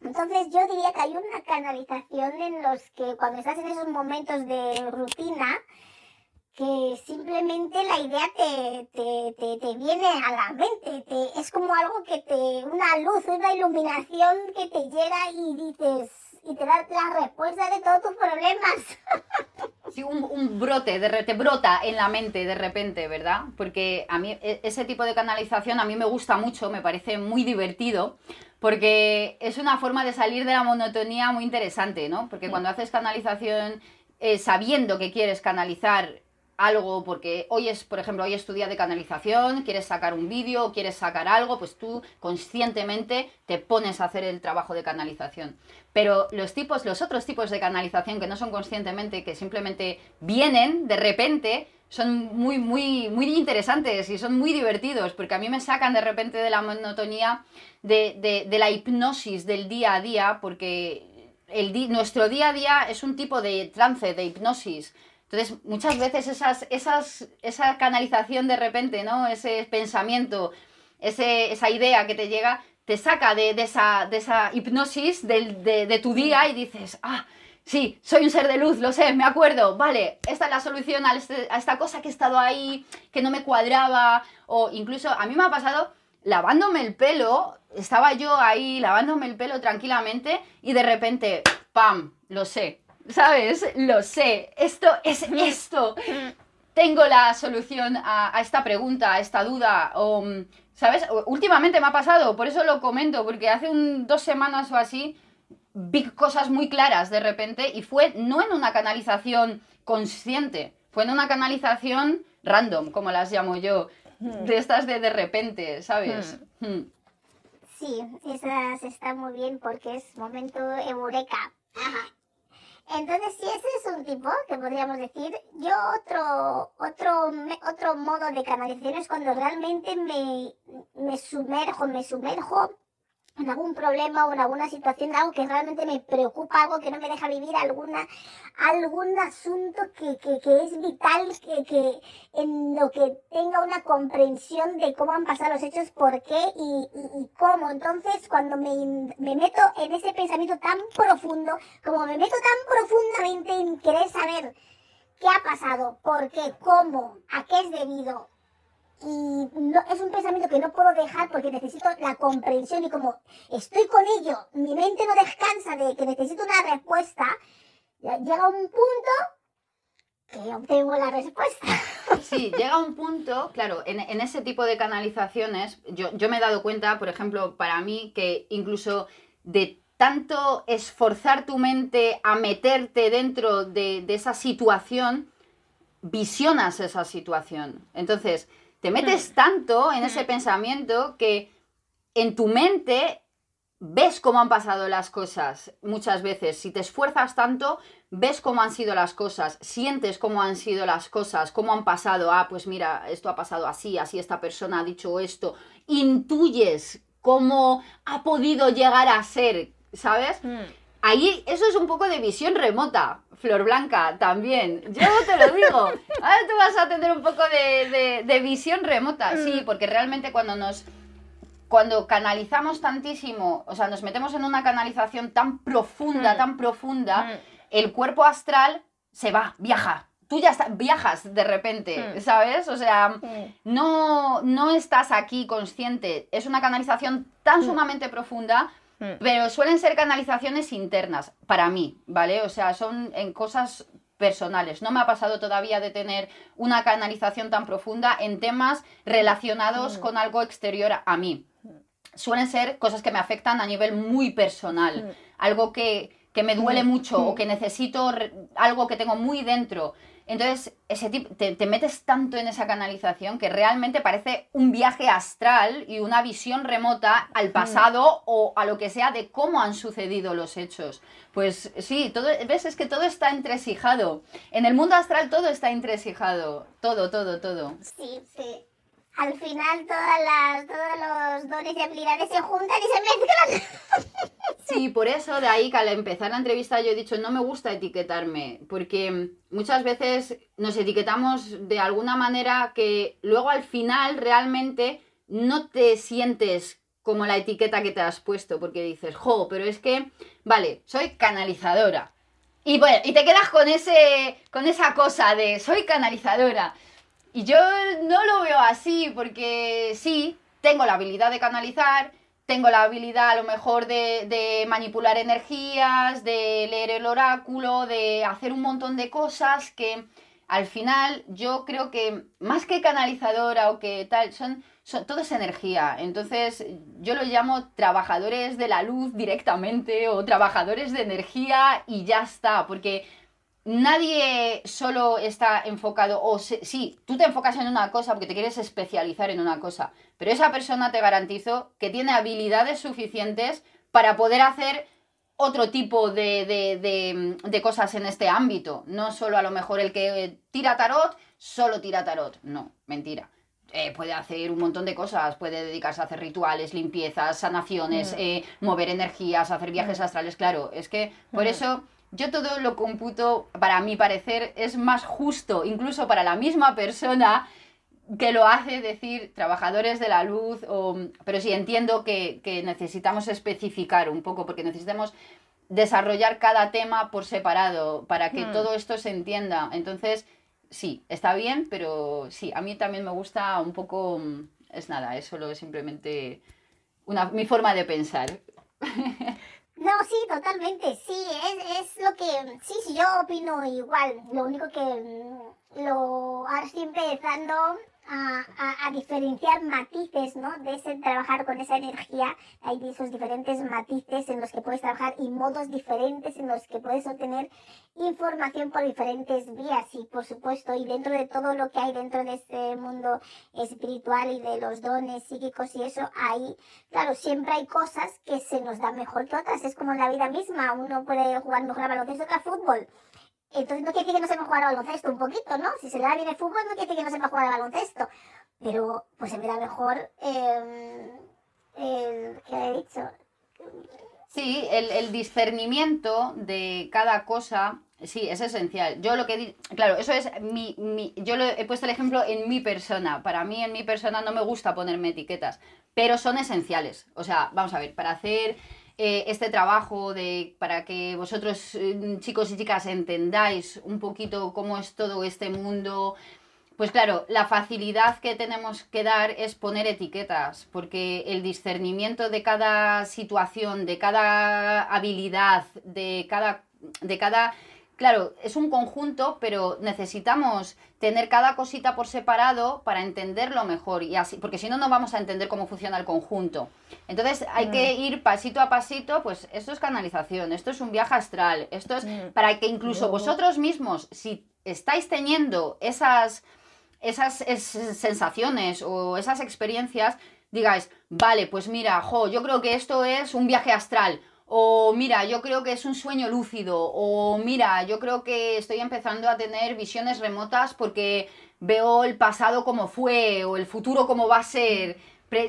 Entonces yo diría que hay una canalización en los que cuando estás en esos momentos de rutina, que simplemente la idea te, te, te, viene a la mente, te, es como algo que te, una luz, una iluminación que te llega y dices, y te da la respuesta de todos tus problemas. *laughs* Sí, un, un brote, de, te brota en la mente de repente, ¿verdad? Porque a mí e, ese tipo de canalización a mí me gusta mucho, me parece muy divertido, porque es una forma de salir de la monotonía muy interesante, ¿no? Porque cuando haces canalización eh, sabiendo que quieres canalizar algo, porque hoy es, por ejemplo, hoy es tu día de canalización, quieres sacar un vídeo, quieres sacar algo, pues tú conscientemente te pones a hacer el trabajo de canalización. Pero los tipos, los otros tipos de canalización que no son conscientemente, que simplemente vienen de repente, son muy, muy, muy interesantes y son muy divertidos, porque a mí me sacan de repente de la monotonía de, de la hipnosis del día a día, porque el nuestro día a día es un tipo de trance, de hipnosis entonces, muchas veces esas, esas, esa canalización de repente, ¿no? Ese pensamiento, ese, esa idea que te llega, te saca de, esa, de esa, hipnosis de, tu día y dices, ah, sí, soy un ser de luz, lo sé, me acuerdo, vale, esta es la solución a, este, a esta cosa que he estado ahí, que no me cuadraba, o incluso a mí me ha pasado lavándome el pelo, estaba yo ahí lavándome el pelo tranquilamente y de repente, ¡pam!, lo sé, ¿sabes? Lo sé, esto es esto. Tengo la solución a, esta pregunta, a esta duda, o, mm, ¿sabes? Últimamente me ha pasado, por eso lo comento, porque hace un, dos semanas o así vi cosas muy claras de repente y fue no en una canalización consciente, fue en una canalización random, como las llamo yo, de estas de de repente, ¿sabes? Hmm. Sí, esas están muy bien porque es momento eureka. Ajá. Entonces, si ese es un tipo que podríamos decir, yo otro, otro, otro modo de canalización es cuando realmente me, me sumerjo, me sumerjo en algún problema o en alguna situación, algo que realmente me preocupa, algo que no me deja vivir, alguna, algún asunto que, que, que es vital, que, que, en lo que tenga una comprensión de cómo han pasado los hechos, por qué y, y, y cómo. Entonces, cuando me, me, meto en ese pensamiento tan profundo, como me meto tan profundamente en querer saber qué ha pasado, por qué, cómo, a qué es debido, y no, es un pensamiento que no puedo dejar porque necesito la comprensión y como estoy con ello, mi mente no descansa de que necesito una respuesta, llega un punto que obtengo la respuesta. *laughs* Sí, llega un punto, claro, en, ese tipo de canalizaciones, yo, yo, me he dado cuenta, por ejemplo, para mí, que incluso de tanto esforzar tu mente a meterte dentro de, de esa situación, visionas esa situación. Entonces, te metes hmm. tanto en ese hmm. pensamiento que en tu mente ves cómo han pasado las cosas muchas veces. Si te esfuerzas tanto, ves cómo han sido las cosas, sientes cómo han sido las cosas, cómo han pasado. Ah, pues mira, esto ha pasado así, así esta persona ha dicho esto. Intuyes cómo ha podido llegar a ser, ¿sabes? Hmm. Ahí eso es un poco de visión remota. Flor Blanca, también. Yo te lo digo. Ahora tú vas a tener un poco de, visión remota. Sí, mm. porque realmente cuando nos. Cuando canalizamos tantísimo, o sea, nos metemos en una canalización tan profunda, mm. tan profunda, mm. el cuerpo astral se va, viaja. Tú ya viajas de repente, ¿sabes? O sea, no, no estás aquí consciente. Es una canalización tan sumamente profunda Hmm. Pero suelen ser canalizaciones internas, para mí, ¿vale? O sea, son en cosas personales. No me ha pasado todavía de tener una canalización tan profunda en temas relacionados hmm. con algo exterior a mí. Suelen ser cosas que me afectan a nivel muy personal, algo que, que, me duele mucho o que necesito algo que tengo muy dentro entonces, ese tipo, te, metes tanto en esa canalización que realmente parece un viaje astral y una visión remota al pasado o a lo que sea de cómo han sucedido los hechos. Pues sí, todo, ves, es que todo está entresijado. En el mundo astral todo está entresijado. Todo, todo, todo. Sí, sí al final todas las, todos los dones y habilidades se juntan y se mezclan. *laughs* Sí, por eso de ahí que al empezar la entrevista yo he dicho no me gusta etiquetarme, porque muchas veces nos etiquetamos de alguna manera que luego al final realmente no te sientes como la etiqueta que te has puesto, porque dices, jo, pero es que, vale, soy canalizadora. Y bueno, y te quedas con ese, con esa cosa de soy canalizadora. Y yo no lo veo así, porque sí, tengo la habilidad de canalizar, tengo la habilidad a lo mejor de, manipular energías, de leer el oráculo, de hacer un montón de cosas que al final yo creo que más que canalizadora o que tal, son, son todo es energía. Entonces yo lo llamo trabajadores de la luz directamente o trabajadores de energía y ya está, porque nadie solo está enfocado, o sí, tú te enfocas en una cosa porque te quieres especializar en una cosa, pero esa persona te garantizo que tiene habilidades suficientes para poder hacer otro tipo de, cosas en este ámbito. No solo a lo mejor el que tira tarot, solo tira tarot. No, mentira. Eh, puede hacer un montón de cosas, puede dedicarse a hacer rituales, limpiezas, sanaciones, mm. eh, mover energías, hacer viajes mm. astrales, claro, es que por mm. eso yo todo lo computo, para mi parecer, es más justo, incluso para la misma persona que lo hace decir trabajadores de la luz, o, pero sí entiendo que, necesitamos especificar un poco, porque necesitamos desarrollar cada tema por separado para que hmm. todo esto se entienda. Entonces, sí, está bien, pero sí, a mí también me gusta un poco, es nada, es solo simplemente una, mi forma de pensar. *laughs* No, sí, totalmente, sí, es, es lo que, sí, sí, yo opino igual, lo único que mm, lo ahora estoy empezando a, diferenciar matices, ¿no? De ese trabajar con esa energía. Hay esos diferentes matices en los que puedes trabajar y modos diferentes en los que puedes obtener información por diferentes vías. Y por supuesto, y dentro de todo lo que hay dentro de este mundo espiritual y de los dones psíquicos y eso, hay, claro, siempre hay cosas que se nos dan mejor que otras. Es como en la vida misma. Uno puede jugar mejor a baloncesto que a fútbol. Entonces no quiere decir que no sepa jugar al baloncesto un poquito, ¿no? Si se le da bien el fútbol no quiere decir que no sepa jugar al baloncesto. Pero pues se me da mejor eh, el que he dicho. Sí, el, discernimiento de cada cosa, sí, es esencial. Yo lo que claro, eso es mi, mi, yo he puesto el ejemplo en mi persona. Para mí, en mi persona, no me gusta ponerme etiquetas, pero son esenciales. O sea, vamos a ver, para hacer eh, este trabajo de, para que vosotros, eh, chicos y chicas, entendáis un poquito cómo es todo este mundo. Pues claro, la facilidad que tenemos que dar es poner etiquetas, porque el discernimiento de cada situación, de cada habilidad, de cada, de cada claro, es un conjunto, pero necesitamos tener cada cosita por separado para entenderlo mejor y así, porque si no no vamos a entender cómo funciona el conjunto. Entonces hay que mm. ir pasito a pasito, pues esto es canalización, esto es un viaje astral, esto es mm. para que incluso vosotros mismos, si estáis teniendo esas esas sensaciones o esas experiencias, digáis, vale, pues mira, jo, yo creo que esto es un viaje astral o mira, yo creo que es un sueño lúcido. O mira, yo creo que estoy empezando a tener visiones remotas porque veo el pasado como fue o el futuro como va a ser.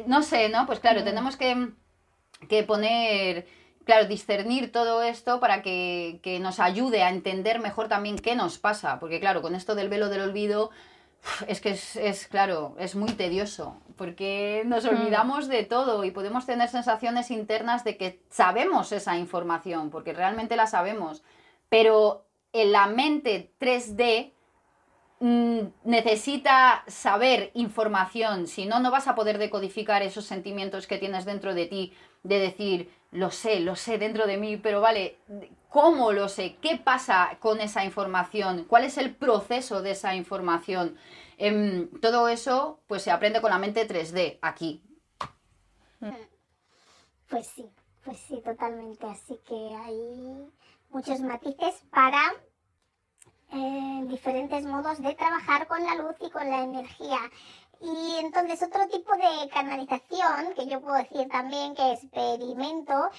no sé, ¿no? Pues claro, tenemos que, que, poner, claro, discernir todo esto para que, que nos ayude a entender mejor también qué nos pasa. Porque claro, con esto del velo del olvido es que es, claro, es muy tedioso, porque nos hmm. olvidamos de todo y podemos tener sensaciones internas de que sabemos esa información, porque realmente la sabemos, pero en la mente 3D mm, necesita saber información, si no, no vas a poder decodificar esos sentimientos que tienes dentro de ti, de decir, lo sé, lo sé dentro de mí, pero vale, ¿cómo lo sé? ¿Qué pasa con esa información? ¿Cuál es el proceso de esa información? Em, todo eso pues se aprende con la mente 3D aquí. Pues sí, pues sí, totalmente. Así que hay muchos matices para eh, diferentes modos de trabajar con la luz y con la energía. Y entonces otro tipo de canalización que yo puedo decir también que experimento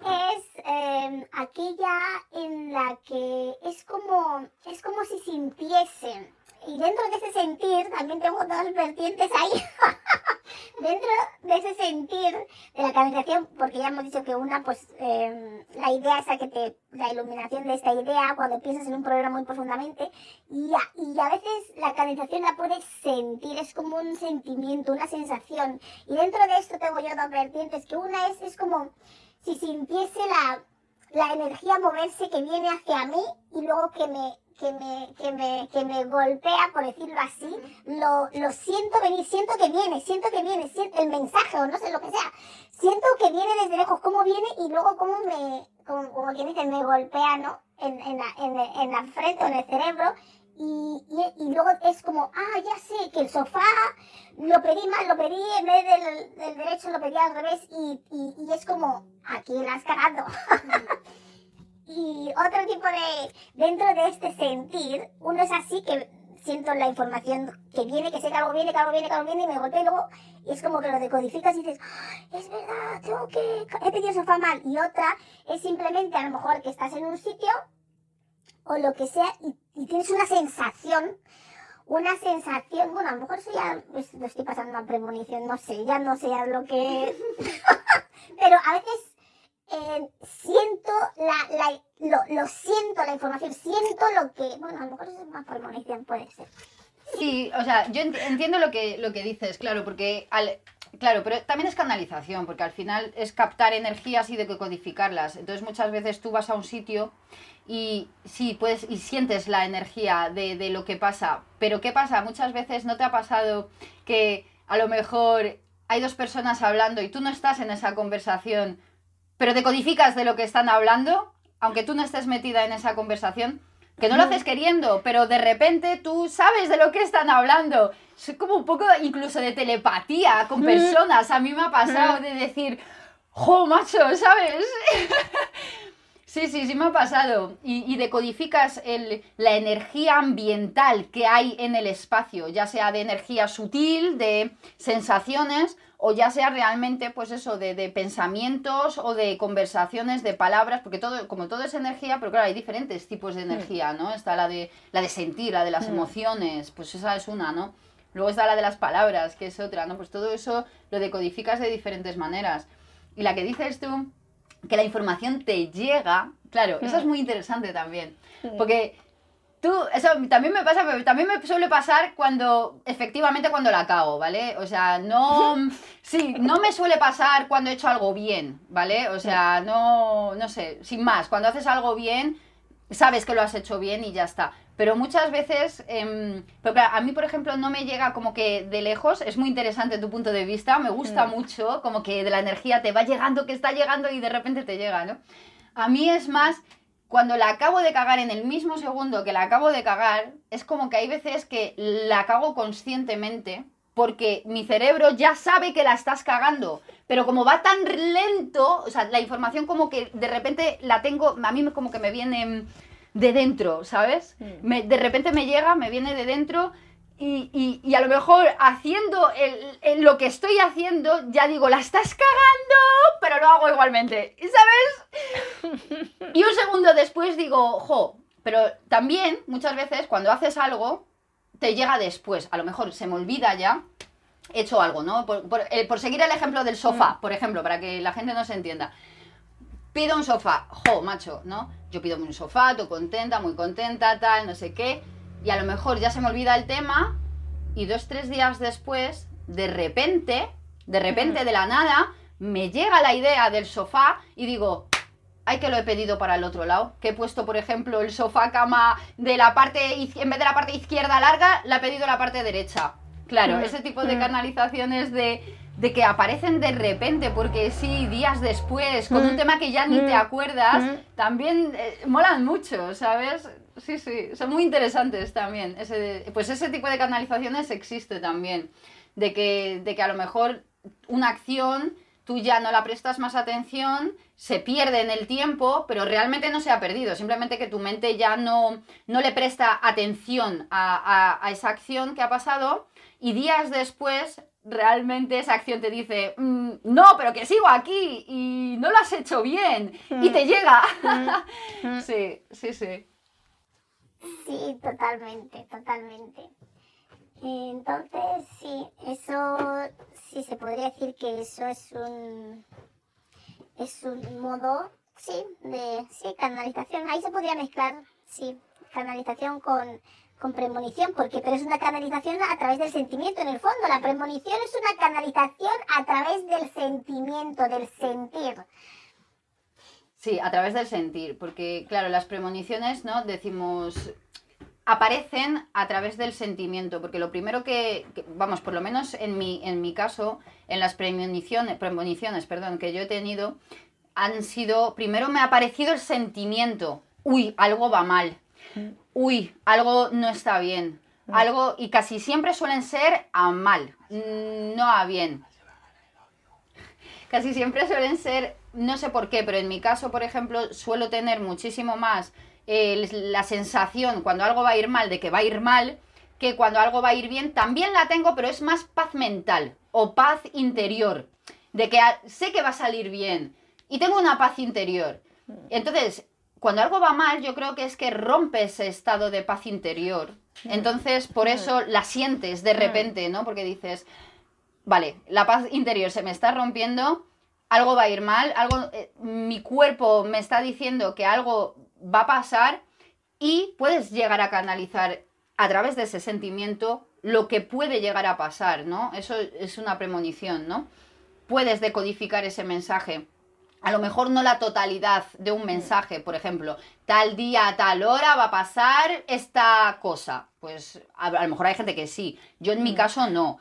es em, aquella en la que es como, es como si sintiesen. Y dentro de ese sentir también tengo dos vertientes ahí. *laughs* dentro de ese sentir de la canalización, porque ya hemos dicho que una, pues em, la idea es que te, la iluminación de esta idea cuando piensas en un problema muy profundamente, y, y a veces la canalización la puedes sentir, es como un sentimiento, una sensación. Y dentro de esto tengo yo dos vertientes, que una es, es como si sintiese la, la energía moverse que viene hacia mí y luego que me que me, que me, que me golpea, por decirlo así, lo, lo siento venir, siento que viene, siento que viene, siento el mensaje o no sé lo que sea, siento que viene desde lejos, cómo viene y luego cómo me, como, como quien dice, me golpea, ¿no? En, en, la, en, en la frente o en el cerebro y, y, luego es como, ah, ya sé que el sofá lo pedí mal, lo pedí en vez del, del derecho, lo pedí al revés y, y, es como, aquí la has cagado. Y otro tipo de, dentro de este sentir, uno es así que siento la información que viene, que sé que algo viene, que algo viene, que algo viene y me golpeo y luego es como que lo decodificas y dices, ah, es verdad, tengo que, he pedido el sofá mal. Y otra es simplemente a lo mejor que estás en un sitio o lo que sea y, tienes una sensación, una sensación, bueno, a lo mejor eso ya pues, lo estoy pasando a premonición, no sé, ya no sé lo que... *laughs* Pero a veces siento la, lo, siento la información, siento lo que, bueno, a lo mejor es más premonición, puede ser. Sí, o sea, yo entiendo lo que, lo que dices, claro, porque al, Claro, pero también es canalización, porque al final es captar energías y decodificarlas. Entonces muchas veces tú vas a un sitio y sí, puedes, y sientes la energía de lo que pasa. Pero ¿qué pasa? Muchas veces no te ha pasado que a lo mejor hay dos personas hablando y tú no estás en esa conversación, pero decodificas de lo que están hablando, aunque tú no estés metida en esa conversación, que no lo haces queriendo, pero de repente tú sabes de lo que están hablando. Es como un poco incluso de telepatía con personas. A mí me ha pasado de decir, ¡jo, macho! ¿Sabes? *laughs* Sí, sí, sí me ha pasado. Y, decodificas el, la energía ambiental que hay en el espacio, ya sea de energía sutil, de sensaciones, o ya sea realmente, pues eso, de, de, pensamientos o de conversaciones, de palabras, porque todo, como todo es energía, pero claro, hay diferentes tipos de energía, ¿no? Está la de, la de sentir, la de las emociones, pues esa es una, ¿no? Luego está la de las palabras, que es otra, ¿no? Pues todo eso lo decodificas de diferentes maneras. Y la que dices tú, que la información te llega, claro, eso es mm. muy interesante también. Porque tú, eso también me pasa, pero también me suele pasar cuando, efectivamente, cuando la cago, ¿vale? O sea, no, *laughs* sí, no me suele pasar cuando he hecho algo bien, ¿vale? O sea, no, no sé, sin más, cuando haces algo bien, sabes que lo has hecho bien y ya está. Pero muchas veces, eh, a mí, por ejemplo, no me llega como que de lejos, es muy interesante tu punto de vista, me gusta mucho, como que de la energía te va llegando, que está llegando y de repente te llega, ¿no? A mí es más, cuando la acabo de cagar en el mismo segundo que la acabo de cagar, es como que hay veces que la cago conscientemente, porque mi cerebro ya sabe que la estás cagando, pero como va tan lento, o sea, la información como que de repente la tengo, a mí como que me viene de dentro, ¿sabes? Mm. de repente me llega, me viene de dentro y, y, a lo mejor haciendo el, lo que estoy haciendo, ya digo, la estás cagando, pero lo hago igualmente, ¿sabes? *laughs* Y un segundo después digo, jo, pero también muchas veces cuando haces algo, te llega después, a lo mejor se me olvida ya, he hecho algo, ¿no? Por, por, eh, seguir el ejemplo del sofá, mm. por ejemplo, para que la gente no se entienda. Pido un sofá, jo, macho, ¿no? yo pido un sofá, tú contenta, muy contenta, tal, no sé qué, y a lo mejor ya se me olvida el tema y dos, tres días después, de repente, de repente, de la nada, me llega la idea del sofá y digo, ay que lo he pedido para el otro lado, que he puesto, por ejemplo, el sofá cama de la parte, en vez de la parte izquierda larga, la he pedido la parte derecha. Claro, ese tipo de canalizaciones de de que aparecen de repente, porque sí, días después, con un mm. tema que ya ni te mm. acuerdas, mm. también eh, molan mucho, ¿sabes? Sí, sí, son muy interesantes también. Ese, pues ese tipo de canalizaciones existe también, de que, de que a lo mejor una acción tú ya no la prestas más atención, se pierde en el tiempo, pero realmente no se ha perdido, simplemente que tu mente ya no, no le presta atención a, a esa acción que ha pasado y días después realmente esa acción te dice, mm, no, pero que sigo aquí y no lo has hecho bien y te llega. *laughs* sí, sí, sí. Sí, totalmente, totalmente. Entonces, sí, eso sí se podría decir que eso es un es un modo, sí, de sí, canalización. Ahí se podría mezclar, sí, canalización con con premonición, porque pero es una canalización a través del sentimiento en el fondo. La premonición es una canalización a través del sentimiento, del sentir. Sí, a través del sentir, porque claro, las premoniciones, ¿no? Decimos, aparecen a través del sentimiento, porque lo primero que, vamos, por lo menos en mi, en mi caso, en las premoniciones, premoniciones perdón, que yo he tenido, han sido, primero me ha aparecido el sentimiento, uy, algo va mal, uy, algo no está bien. Algo, y casi siempre suelen ser a mal, mm, no a bien. *laughs* Casi siempre suelen ser, no sé por qué, pero en mi caso, por ejemplo, suelo tener muchísimo más eh, la sensación cuando algo va a ir mal de que va a ir mal, que cuando algo va a ir bien, también la tengo, pero es más paz mental o paz interior, de que sé que va a salir bien y tengo una paz interior. Entonces, cuando algo va mal, yo creo que es que rompe ese estado de paz interior. Entonces, por eso la sientes de repente, ¿no? Porque dices, vale, la paz interior se me está rompiendo, algo va a ir mal, algo, eh, mi cuerpo me está diciendo que algo va a pasar y puedes llegar a canalizar a través de ese sentimiento lo que puede llegar a pasar, ¿no? Eso es una premonición, ¿no? Puedes decodificar ese mensaje. A lo mejor no la totalidad de un mensaje, por ejemplo, tal día, a tal hora va a pasar esta cosa. Pues a, a lo mejor hay gente que sí. Yo en mi caso no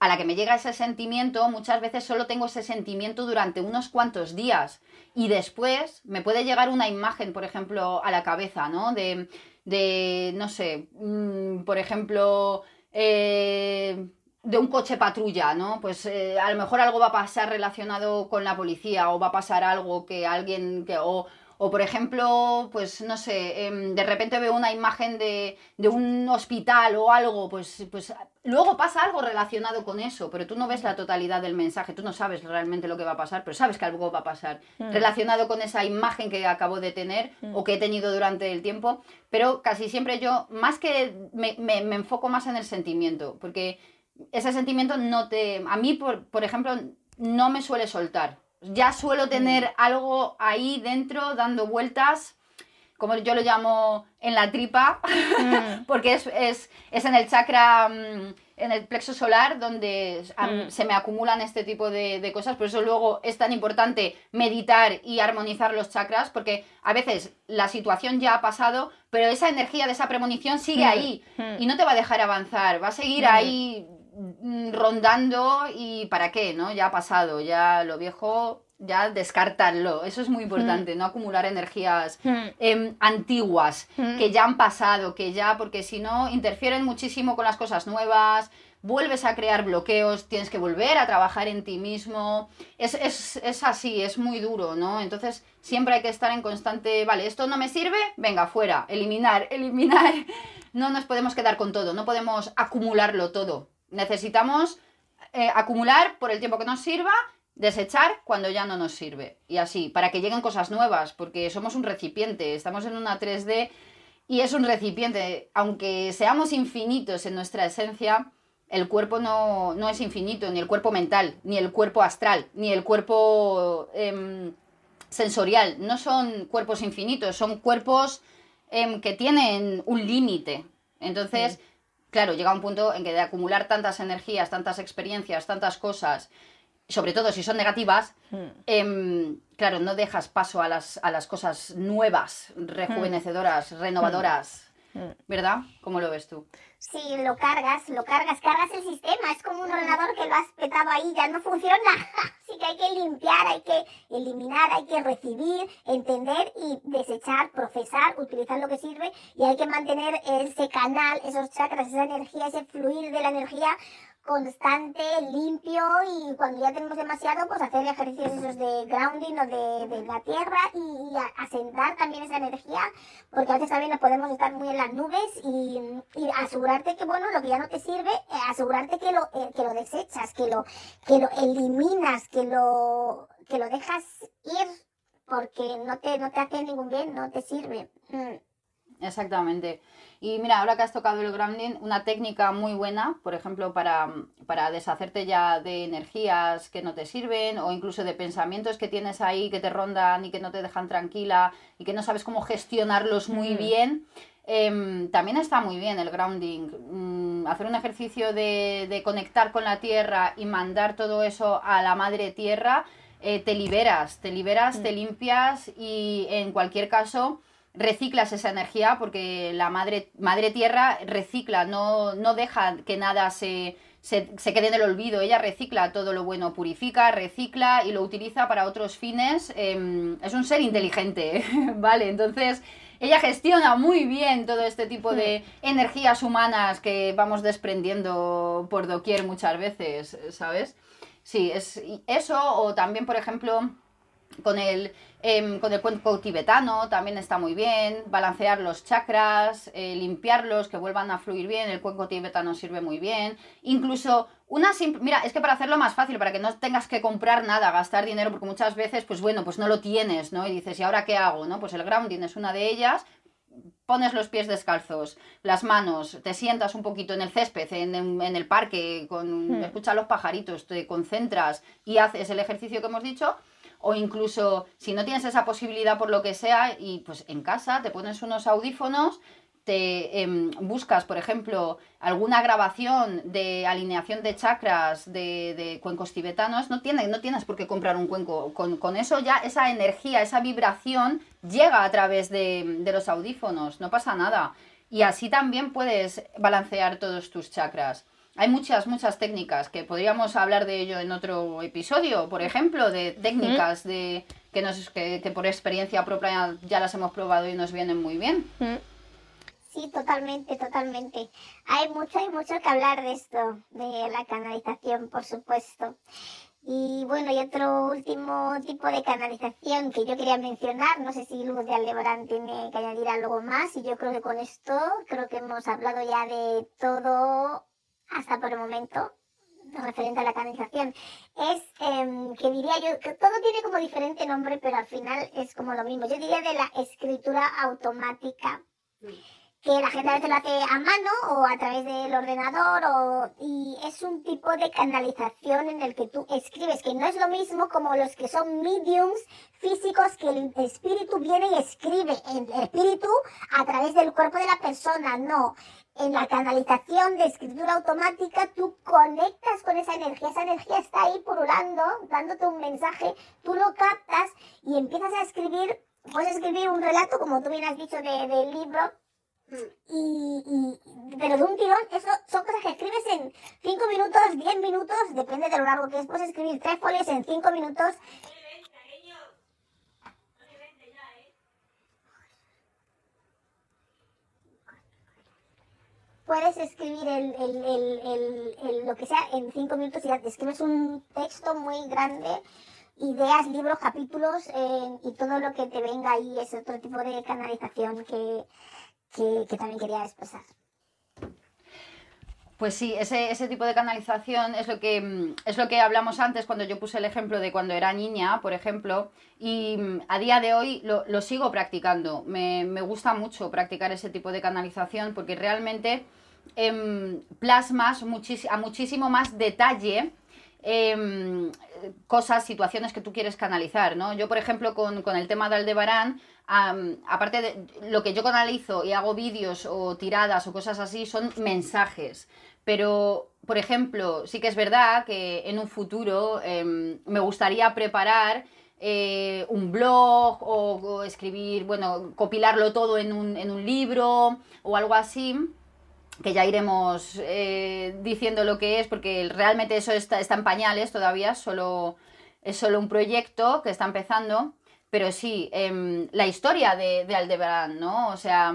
a la que me llega ese sentimiento, muchas veces solo tengo ese sentimiento durante unos cuantos días y después me puede llegar una imagen, por ejemplo, a la cabeza, ¿no? De, de no sé, mm, por ejemplo, eh, de un coche patrulla, ¿no? Pues eh, a lo mejor algo va a pasar relacionado con la policía o va a pasar algo que alguien que... o por ejemplo, pues no sé, em, de repente veo una imagen de, un hospital o algo, pues, pues luego pasa algo relacionado con eso, pero tú no ves la totalidad del mensaje, tú no sabes realmente lo que va a pasar, pero sabes que algo va a pasar mm. relacionado con esa imagen que acabo de tener mm. o que he tenido durante el tiempo, pero casi siempre yo, más que me, me, enfoco más en el sentimiento, porque ese sentimiento no te, a mí, por, por ejemplo, no me suele soltar ya suelo tener mm. algo ahí dentro dando vueltas, como yo lo llamo en la tripa, mm. *laughs* porque es, en el chakra, mm, en el plexo solar, donde se me acumulan este tipo de, cosas. Por eso luego es tan importante meditar y armonizar los chakras, porque a veces la situación ya ha pasado, pero esa energía de esa premonición sigue ahí y no te va a dejar avanzar, va a seguir ahí Mm, rondando y para qué, ¿no? Ya ha pasado, ya lo viejo, ya descartarlo. Eso es muy importante, mm. no acumular energías mm. em, antiguas que ya han pasado, que ya, porque si no, interfieren muchísimo con las cosas nuevas, vuelves a crear bloqueos, tienes que volver a trabajar en ti mismo. Es, es, es, así, es muy duro, ¿no? Entonces siempre hay que estar en constante, vale, esto no me sirve, venga, fuera, eliminar, *laughs* eliminar. No nos podemos quedar con todo, no podemos acumularlo todo. Necesitamos eh, acumular por el tiempo que nos sirva, desechar cuando ya no nos sirve. Y así, para que lleguen cosas nuevas, porque somos un recipiente, estamos en una 3D y es un recipiente. Aunque seamos infinitos en nuestra esencia, el cuerpo no, es infinito, ni el cuerpo mental, ni el cuerpo astral, ni el cuerpo em, sensorial. No son cuerpos infinitos, son cuerpos em, que tienen un límite. Entonces, claro, llega un punto en que de acumular tantas energías, tantas experiencias, tantas cosas, sobre todo si son negativas, hmm. em, claro, no dejas paso a las, a las cosas nuevas, rejuvenecedoras, hmm. renovadoras. Hmm. ¿Verdad? ¿Cómo lo ves tú? Sí, lo cargas, lo cargas, cargas el sistema. Es como un ordenador que lo has petado ahí, ya no funciona. *laughs* Así que hay que limpiar, hay que eliminar, hay que recibir, entender y desechar, procesar, utilizar lo que sirve y hay que mantener ese canal, esos chakras, esa energía, ese fluir de la energía constante, limpio y cuando ya tenemos demasiado, pues hacer ejercicios esos de grounding o de, la tierra y, asentar también esa energía, porque a veces también nos podemos estar muy en las nubes y, asegurarte que, bueno, lo que ya no te sirve, eh, asegurarte que lo, eh, que lo desechas, que lo, que lo eliminas, que lo, que lo dejas ir, porque no te, no te hace ningún bien, no te sirve. Mm. Exactamente. Y mira, ahora que has tocado el grounding, una técnica muy buena, por ejemplo, para, para, deshacerte ya de energías que no te sirven o incluso de pensamientos que tienes ahí que te rondan y que no te dejan tranquila y que no sabes cómo gestionarlos muy bien. Em, también está muy bien el grounding. Mm, hacer un ejercicio de, de, conectar con la tierra y mandar todo eso a la madre tierra, eh, te liberas, te liberas, te mm. limpias y en cualquier caso reciclas esa energía porque la madre, madre tierra recicla, no, no deja que nada se, se, quede en el olvido. Ella recicla todo lo bueno, purifica, recicla y lo utiliza para otros fines. Em, es un ser inteligente, *laughs* ¿vale? Entonces, ella gestiona muy bien todo este tipo de energías humanas que vamos desprendiendo por doquier muchas veces, ¿sabes? Sí, es eso, o también, por ejemplo, con el, em, con el cuenco tibetano también está muy bien, balancear los chakras, eh, limpiarlos, que vuelvan a fluir bien, el cuenco tibetano sirve muy bien, incluso una simple, mira, es que para hacerlo más fácil, para que no tengas que comprar nada, gastar dinero, porque muchas veces, pues bueno, pues no lo tienes, ¿no? Y dices, ¿y ahora qué hago? ¿no? Pues el grounding es una de ellas, pones los pies descalzos, las manos, te sientas un poquito en el césped, en, el parque, con, hmm. escuchas los pajaritos, te concentras y haces el ejercicio que hemos dicho, o incluso si no tienes esa posibilidad por lo que sea y pues en casa te pones unos audífonos, te em, buscas, por ejemplo, alguna grabación de alineación de chakras de, cuencos tibetanos, no tienes, no tienes por qué comprar un cuenco. Con, eso ya esa energía, esa vibración llega a través de, de los audífonos, no pasa nada. Y así también puedes balancear todos tus chakras. Hay muchas, muchas técnicas que podríamos hablar de ello en otro episodio, por ejemplo, de técnicas de, que, nos, que, por experiencia propia ya las hemos probado y nos vienen muy bien. Sí, totalmente, totalmente. Hay mucho, hay mucho que hablar de esto, de la canalización, por supuesto. Y bueno, y otro último tipo de canalización que yo quería mencionar, no sé si Luz de Aldebarán tiene que añadir algo más, y yo creo que con esto creo que hemos hablado ya de todo hasta por el momento, referente a la canalización, es em, que diría yo que todo tiene como diferente nombre, pero al final es como lo mismo. Yo diría de la escritura automática. Que la gente a veces lo hace a mano o a través del ordenador o, y es un tipo de canalización en el que tú escribes, que no es lo mismo como los que son mediums físicos que el espíritu viene y escribe el espíritu a través del cuerpo de la persona, no en la canalización de escritura automática, tú conectas con esa energía, esa energía está ahí purulando, dándote un mensaje, tú lo captas y empiezas a escribir, puedes escribir un relato, como tú bien has dicho, del de libro, y, pero de un tirón, eso son cosas que escribes en 5 minutos, 10 minutos, depende de lo largo que es, puedes escribir tres folios en 5 minutos puedes escribir el, el, el, lo que sea en cinco minutos y escribes un texto muy grande, ideas, libros, capítulos eh, y todo lo que te venga ahí es otro tipo de canalización que, que, también quería expresar. Pues sí, ese, ese, tipo de canalización es lo, que, mm, es lo que hablamos antes cuando yo puse el ejemplo de cuando era niña, por ejemplo, y mm, a día de hoy lo, sigo practicando. Me, me, gusta mucho practicar ese tipo de canalización porque realmente Em, plasmas a muchísimo más detalle em, cosas, situaciones que tú quieres canalizar, ¿no? Yo, por ejemplo, con, el tema de Aldebarán, aparte de lo que yo canalizo y hago vídeos o tiradas o cosas así, son mensajes. Pero, por ejemplo, sí que es verdad que en un futuro em, me gustaría preparar eh, un blog o, escribir, bueno, copilarlo todo en un, en un libro o algo así que ya iremos eh, diciendo lo que es, porque realmente eso está, está en pañales todavía, solo, es solo un proyecto que está empezando. Pero sí, em, la historia de, de, Aldebarán, ¿no? O sea,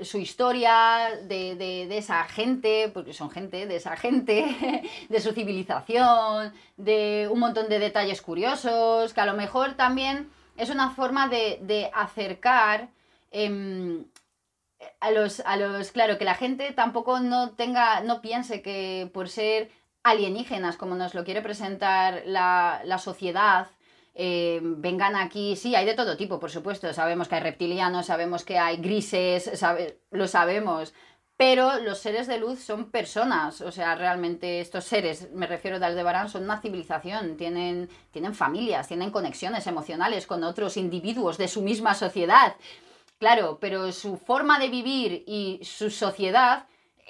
su historia de, esa gente, porque son gente, de esa gente, *laughs* de su civilización, de un montón de detalles curiosos, que a lo mejor también es una forma de, acercar em, a los, a los, claro, que la gente tampoco no tenga, no piense que por ser alienígenas, como nos lo quiere presentar la sociedad, eh, vengan aquí, sí, hay de todo tipo, por supuesto, sabemos que hay reptilianos, sabemos que hay grises, lo sabemos, pero los seres de luz son personas, o sea, realmente estos seres, me refiero de Aldebarán, son una civilización, tienen, tienen familias, tienen conexiones emocionales con otros individuos de su misma sociedad. Claro, pero su forma de vivir y su sociedad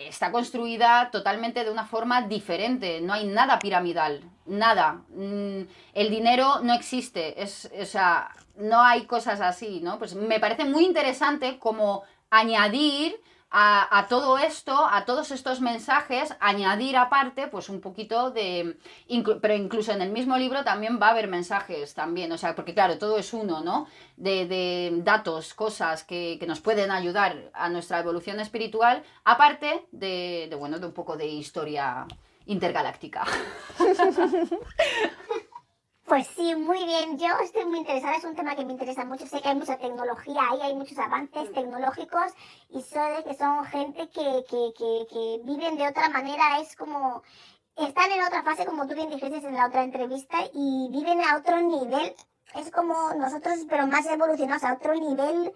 está construida totalmente de una forma diferente. No hay nada piramidal, nada. Mm, el dinero no existe, es, o sea, no hay cosas así, ¿no? Pues me parece muy interesante como añadir a, todo esto, a todos estos mensajes, añadir aparte, pues un poquito de. pero incluso en el mismo libro también va a haber mensajes también, o sea, porque claro, todo es uno, ¿no? De, datos, cosas que, que, nos pueden ayudar a nuestra evolución espiritual, aparte de, bueno, de un poco de historia intergaláctica. *laughs* Pues sí, muy bien. Yo estoy muy interesada, es un tema que me interesa mucho. Sé que hay mucha tecnología ahí, hay muchos avances tecnológicos y sé que son gente que, que, que, que viven de otra manera. Es como, están en otra fase, como tú bien dijiste en la otra entrevista, y viven a otro nivel. Es como nosotros, pero más evolucionados, a otro nivel,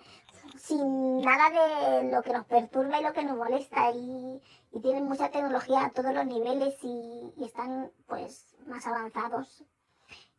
sin nada de lo que nos perturba y lo que nos molesta. Y, y tienen mucha tecnología a todos los niveles y, y están pues más avanzados.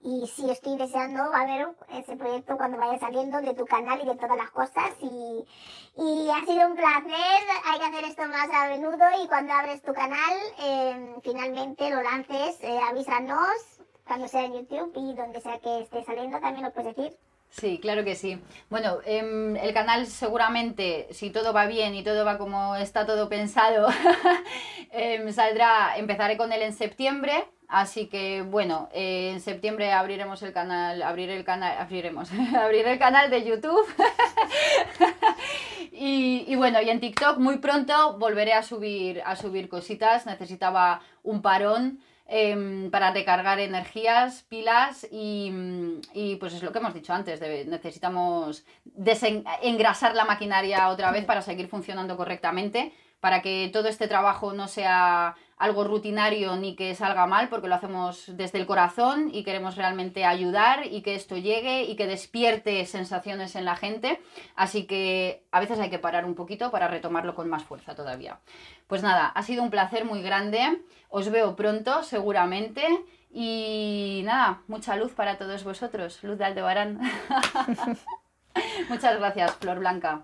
Y sí, estoy deseando a ver ese proyecto cuando vaya saliendo de tu canal y de todas las cosas. Y, ha sido un placer. Hay que hacer esto más a menudo. Y cuando abres tu canal, eh, finalmente lo lances, eh, avísanos cuando sea en YouTube y donde sea que esté saliendo, también lo puedes decir. Sí, claro que sí. Bueno, em, el canal seguramente, si todo va bien y todo va como está todo pensado, *laughs* em, saldrá, empezaré con él en septiembre. Así que bueno, eh, en septiembre abriremos el canal, abrir el canal, abriremos, *laughs* abrir el canal de YouTube. *laughs* y, bueno, y en TikTok muy pronto volveré a subir, a subir cositas. Necesitaba un parón. Em, para recargar energías, pilas y, y, pues es lo que hemos dicho antes, necesitamos engrasar la maquinaria otra vez para seguir funcionando correctamente, para que todo este trabajo no sea algo rutinario ni que salga mal, porque lo hacemos desde el corazón y queremos realmente ayudar y que esto llegue y que despierte sensaciones en la gente. Así que a veces hay que parar un poquito para retomarlo con más fuerza todavía. Pues nada, ha sido un placer muy grande. Os veo pronto, seguramente. Y nada, mucha luz para todos vosotros. Luz de Aldebarán. *laughs* Muchas gracias, Flor Blanca.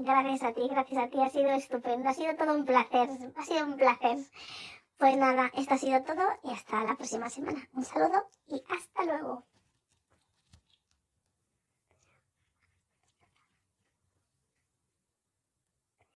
Gracias a ti, gracias a ti, ha sido estupendo, ha sido todo un placer, ha sido un placer. Pues nada, esto ha sido todo y hasta la próxima semana. Un saludo y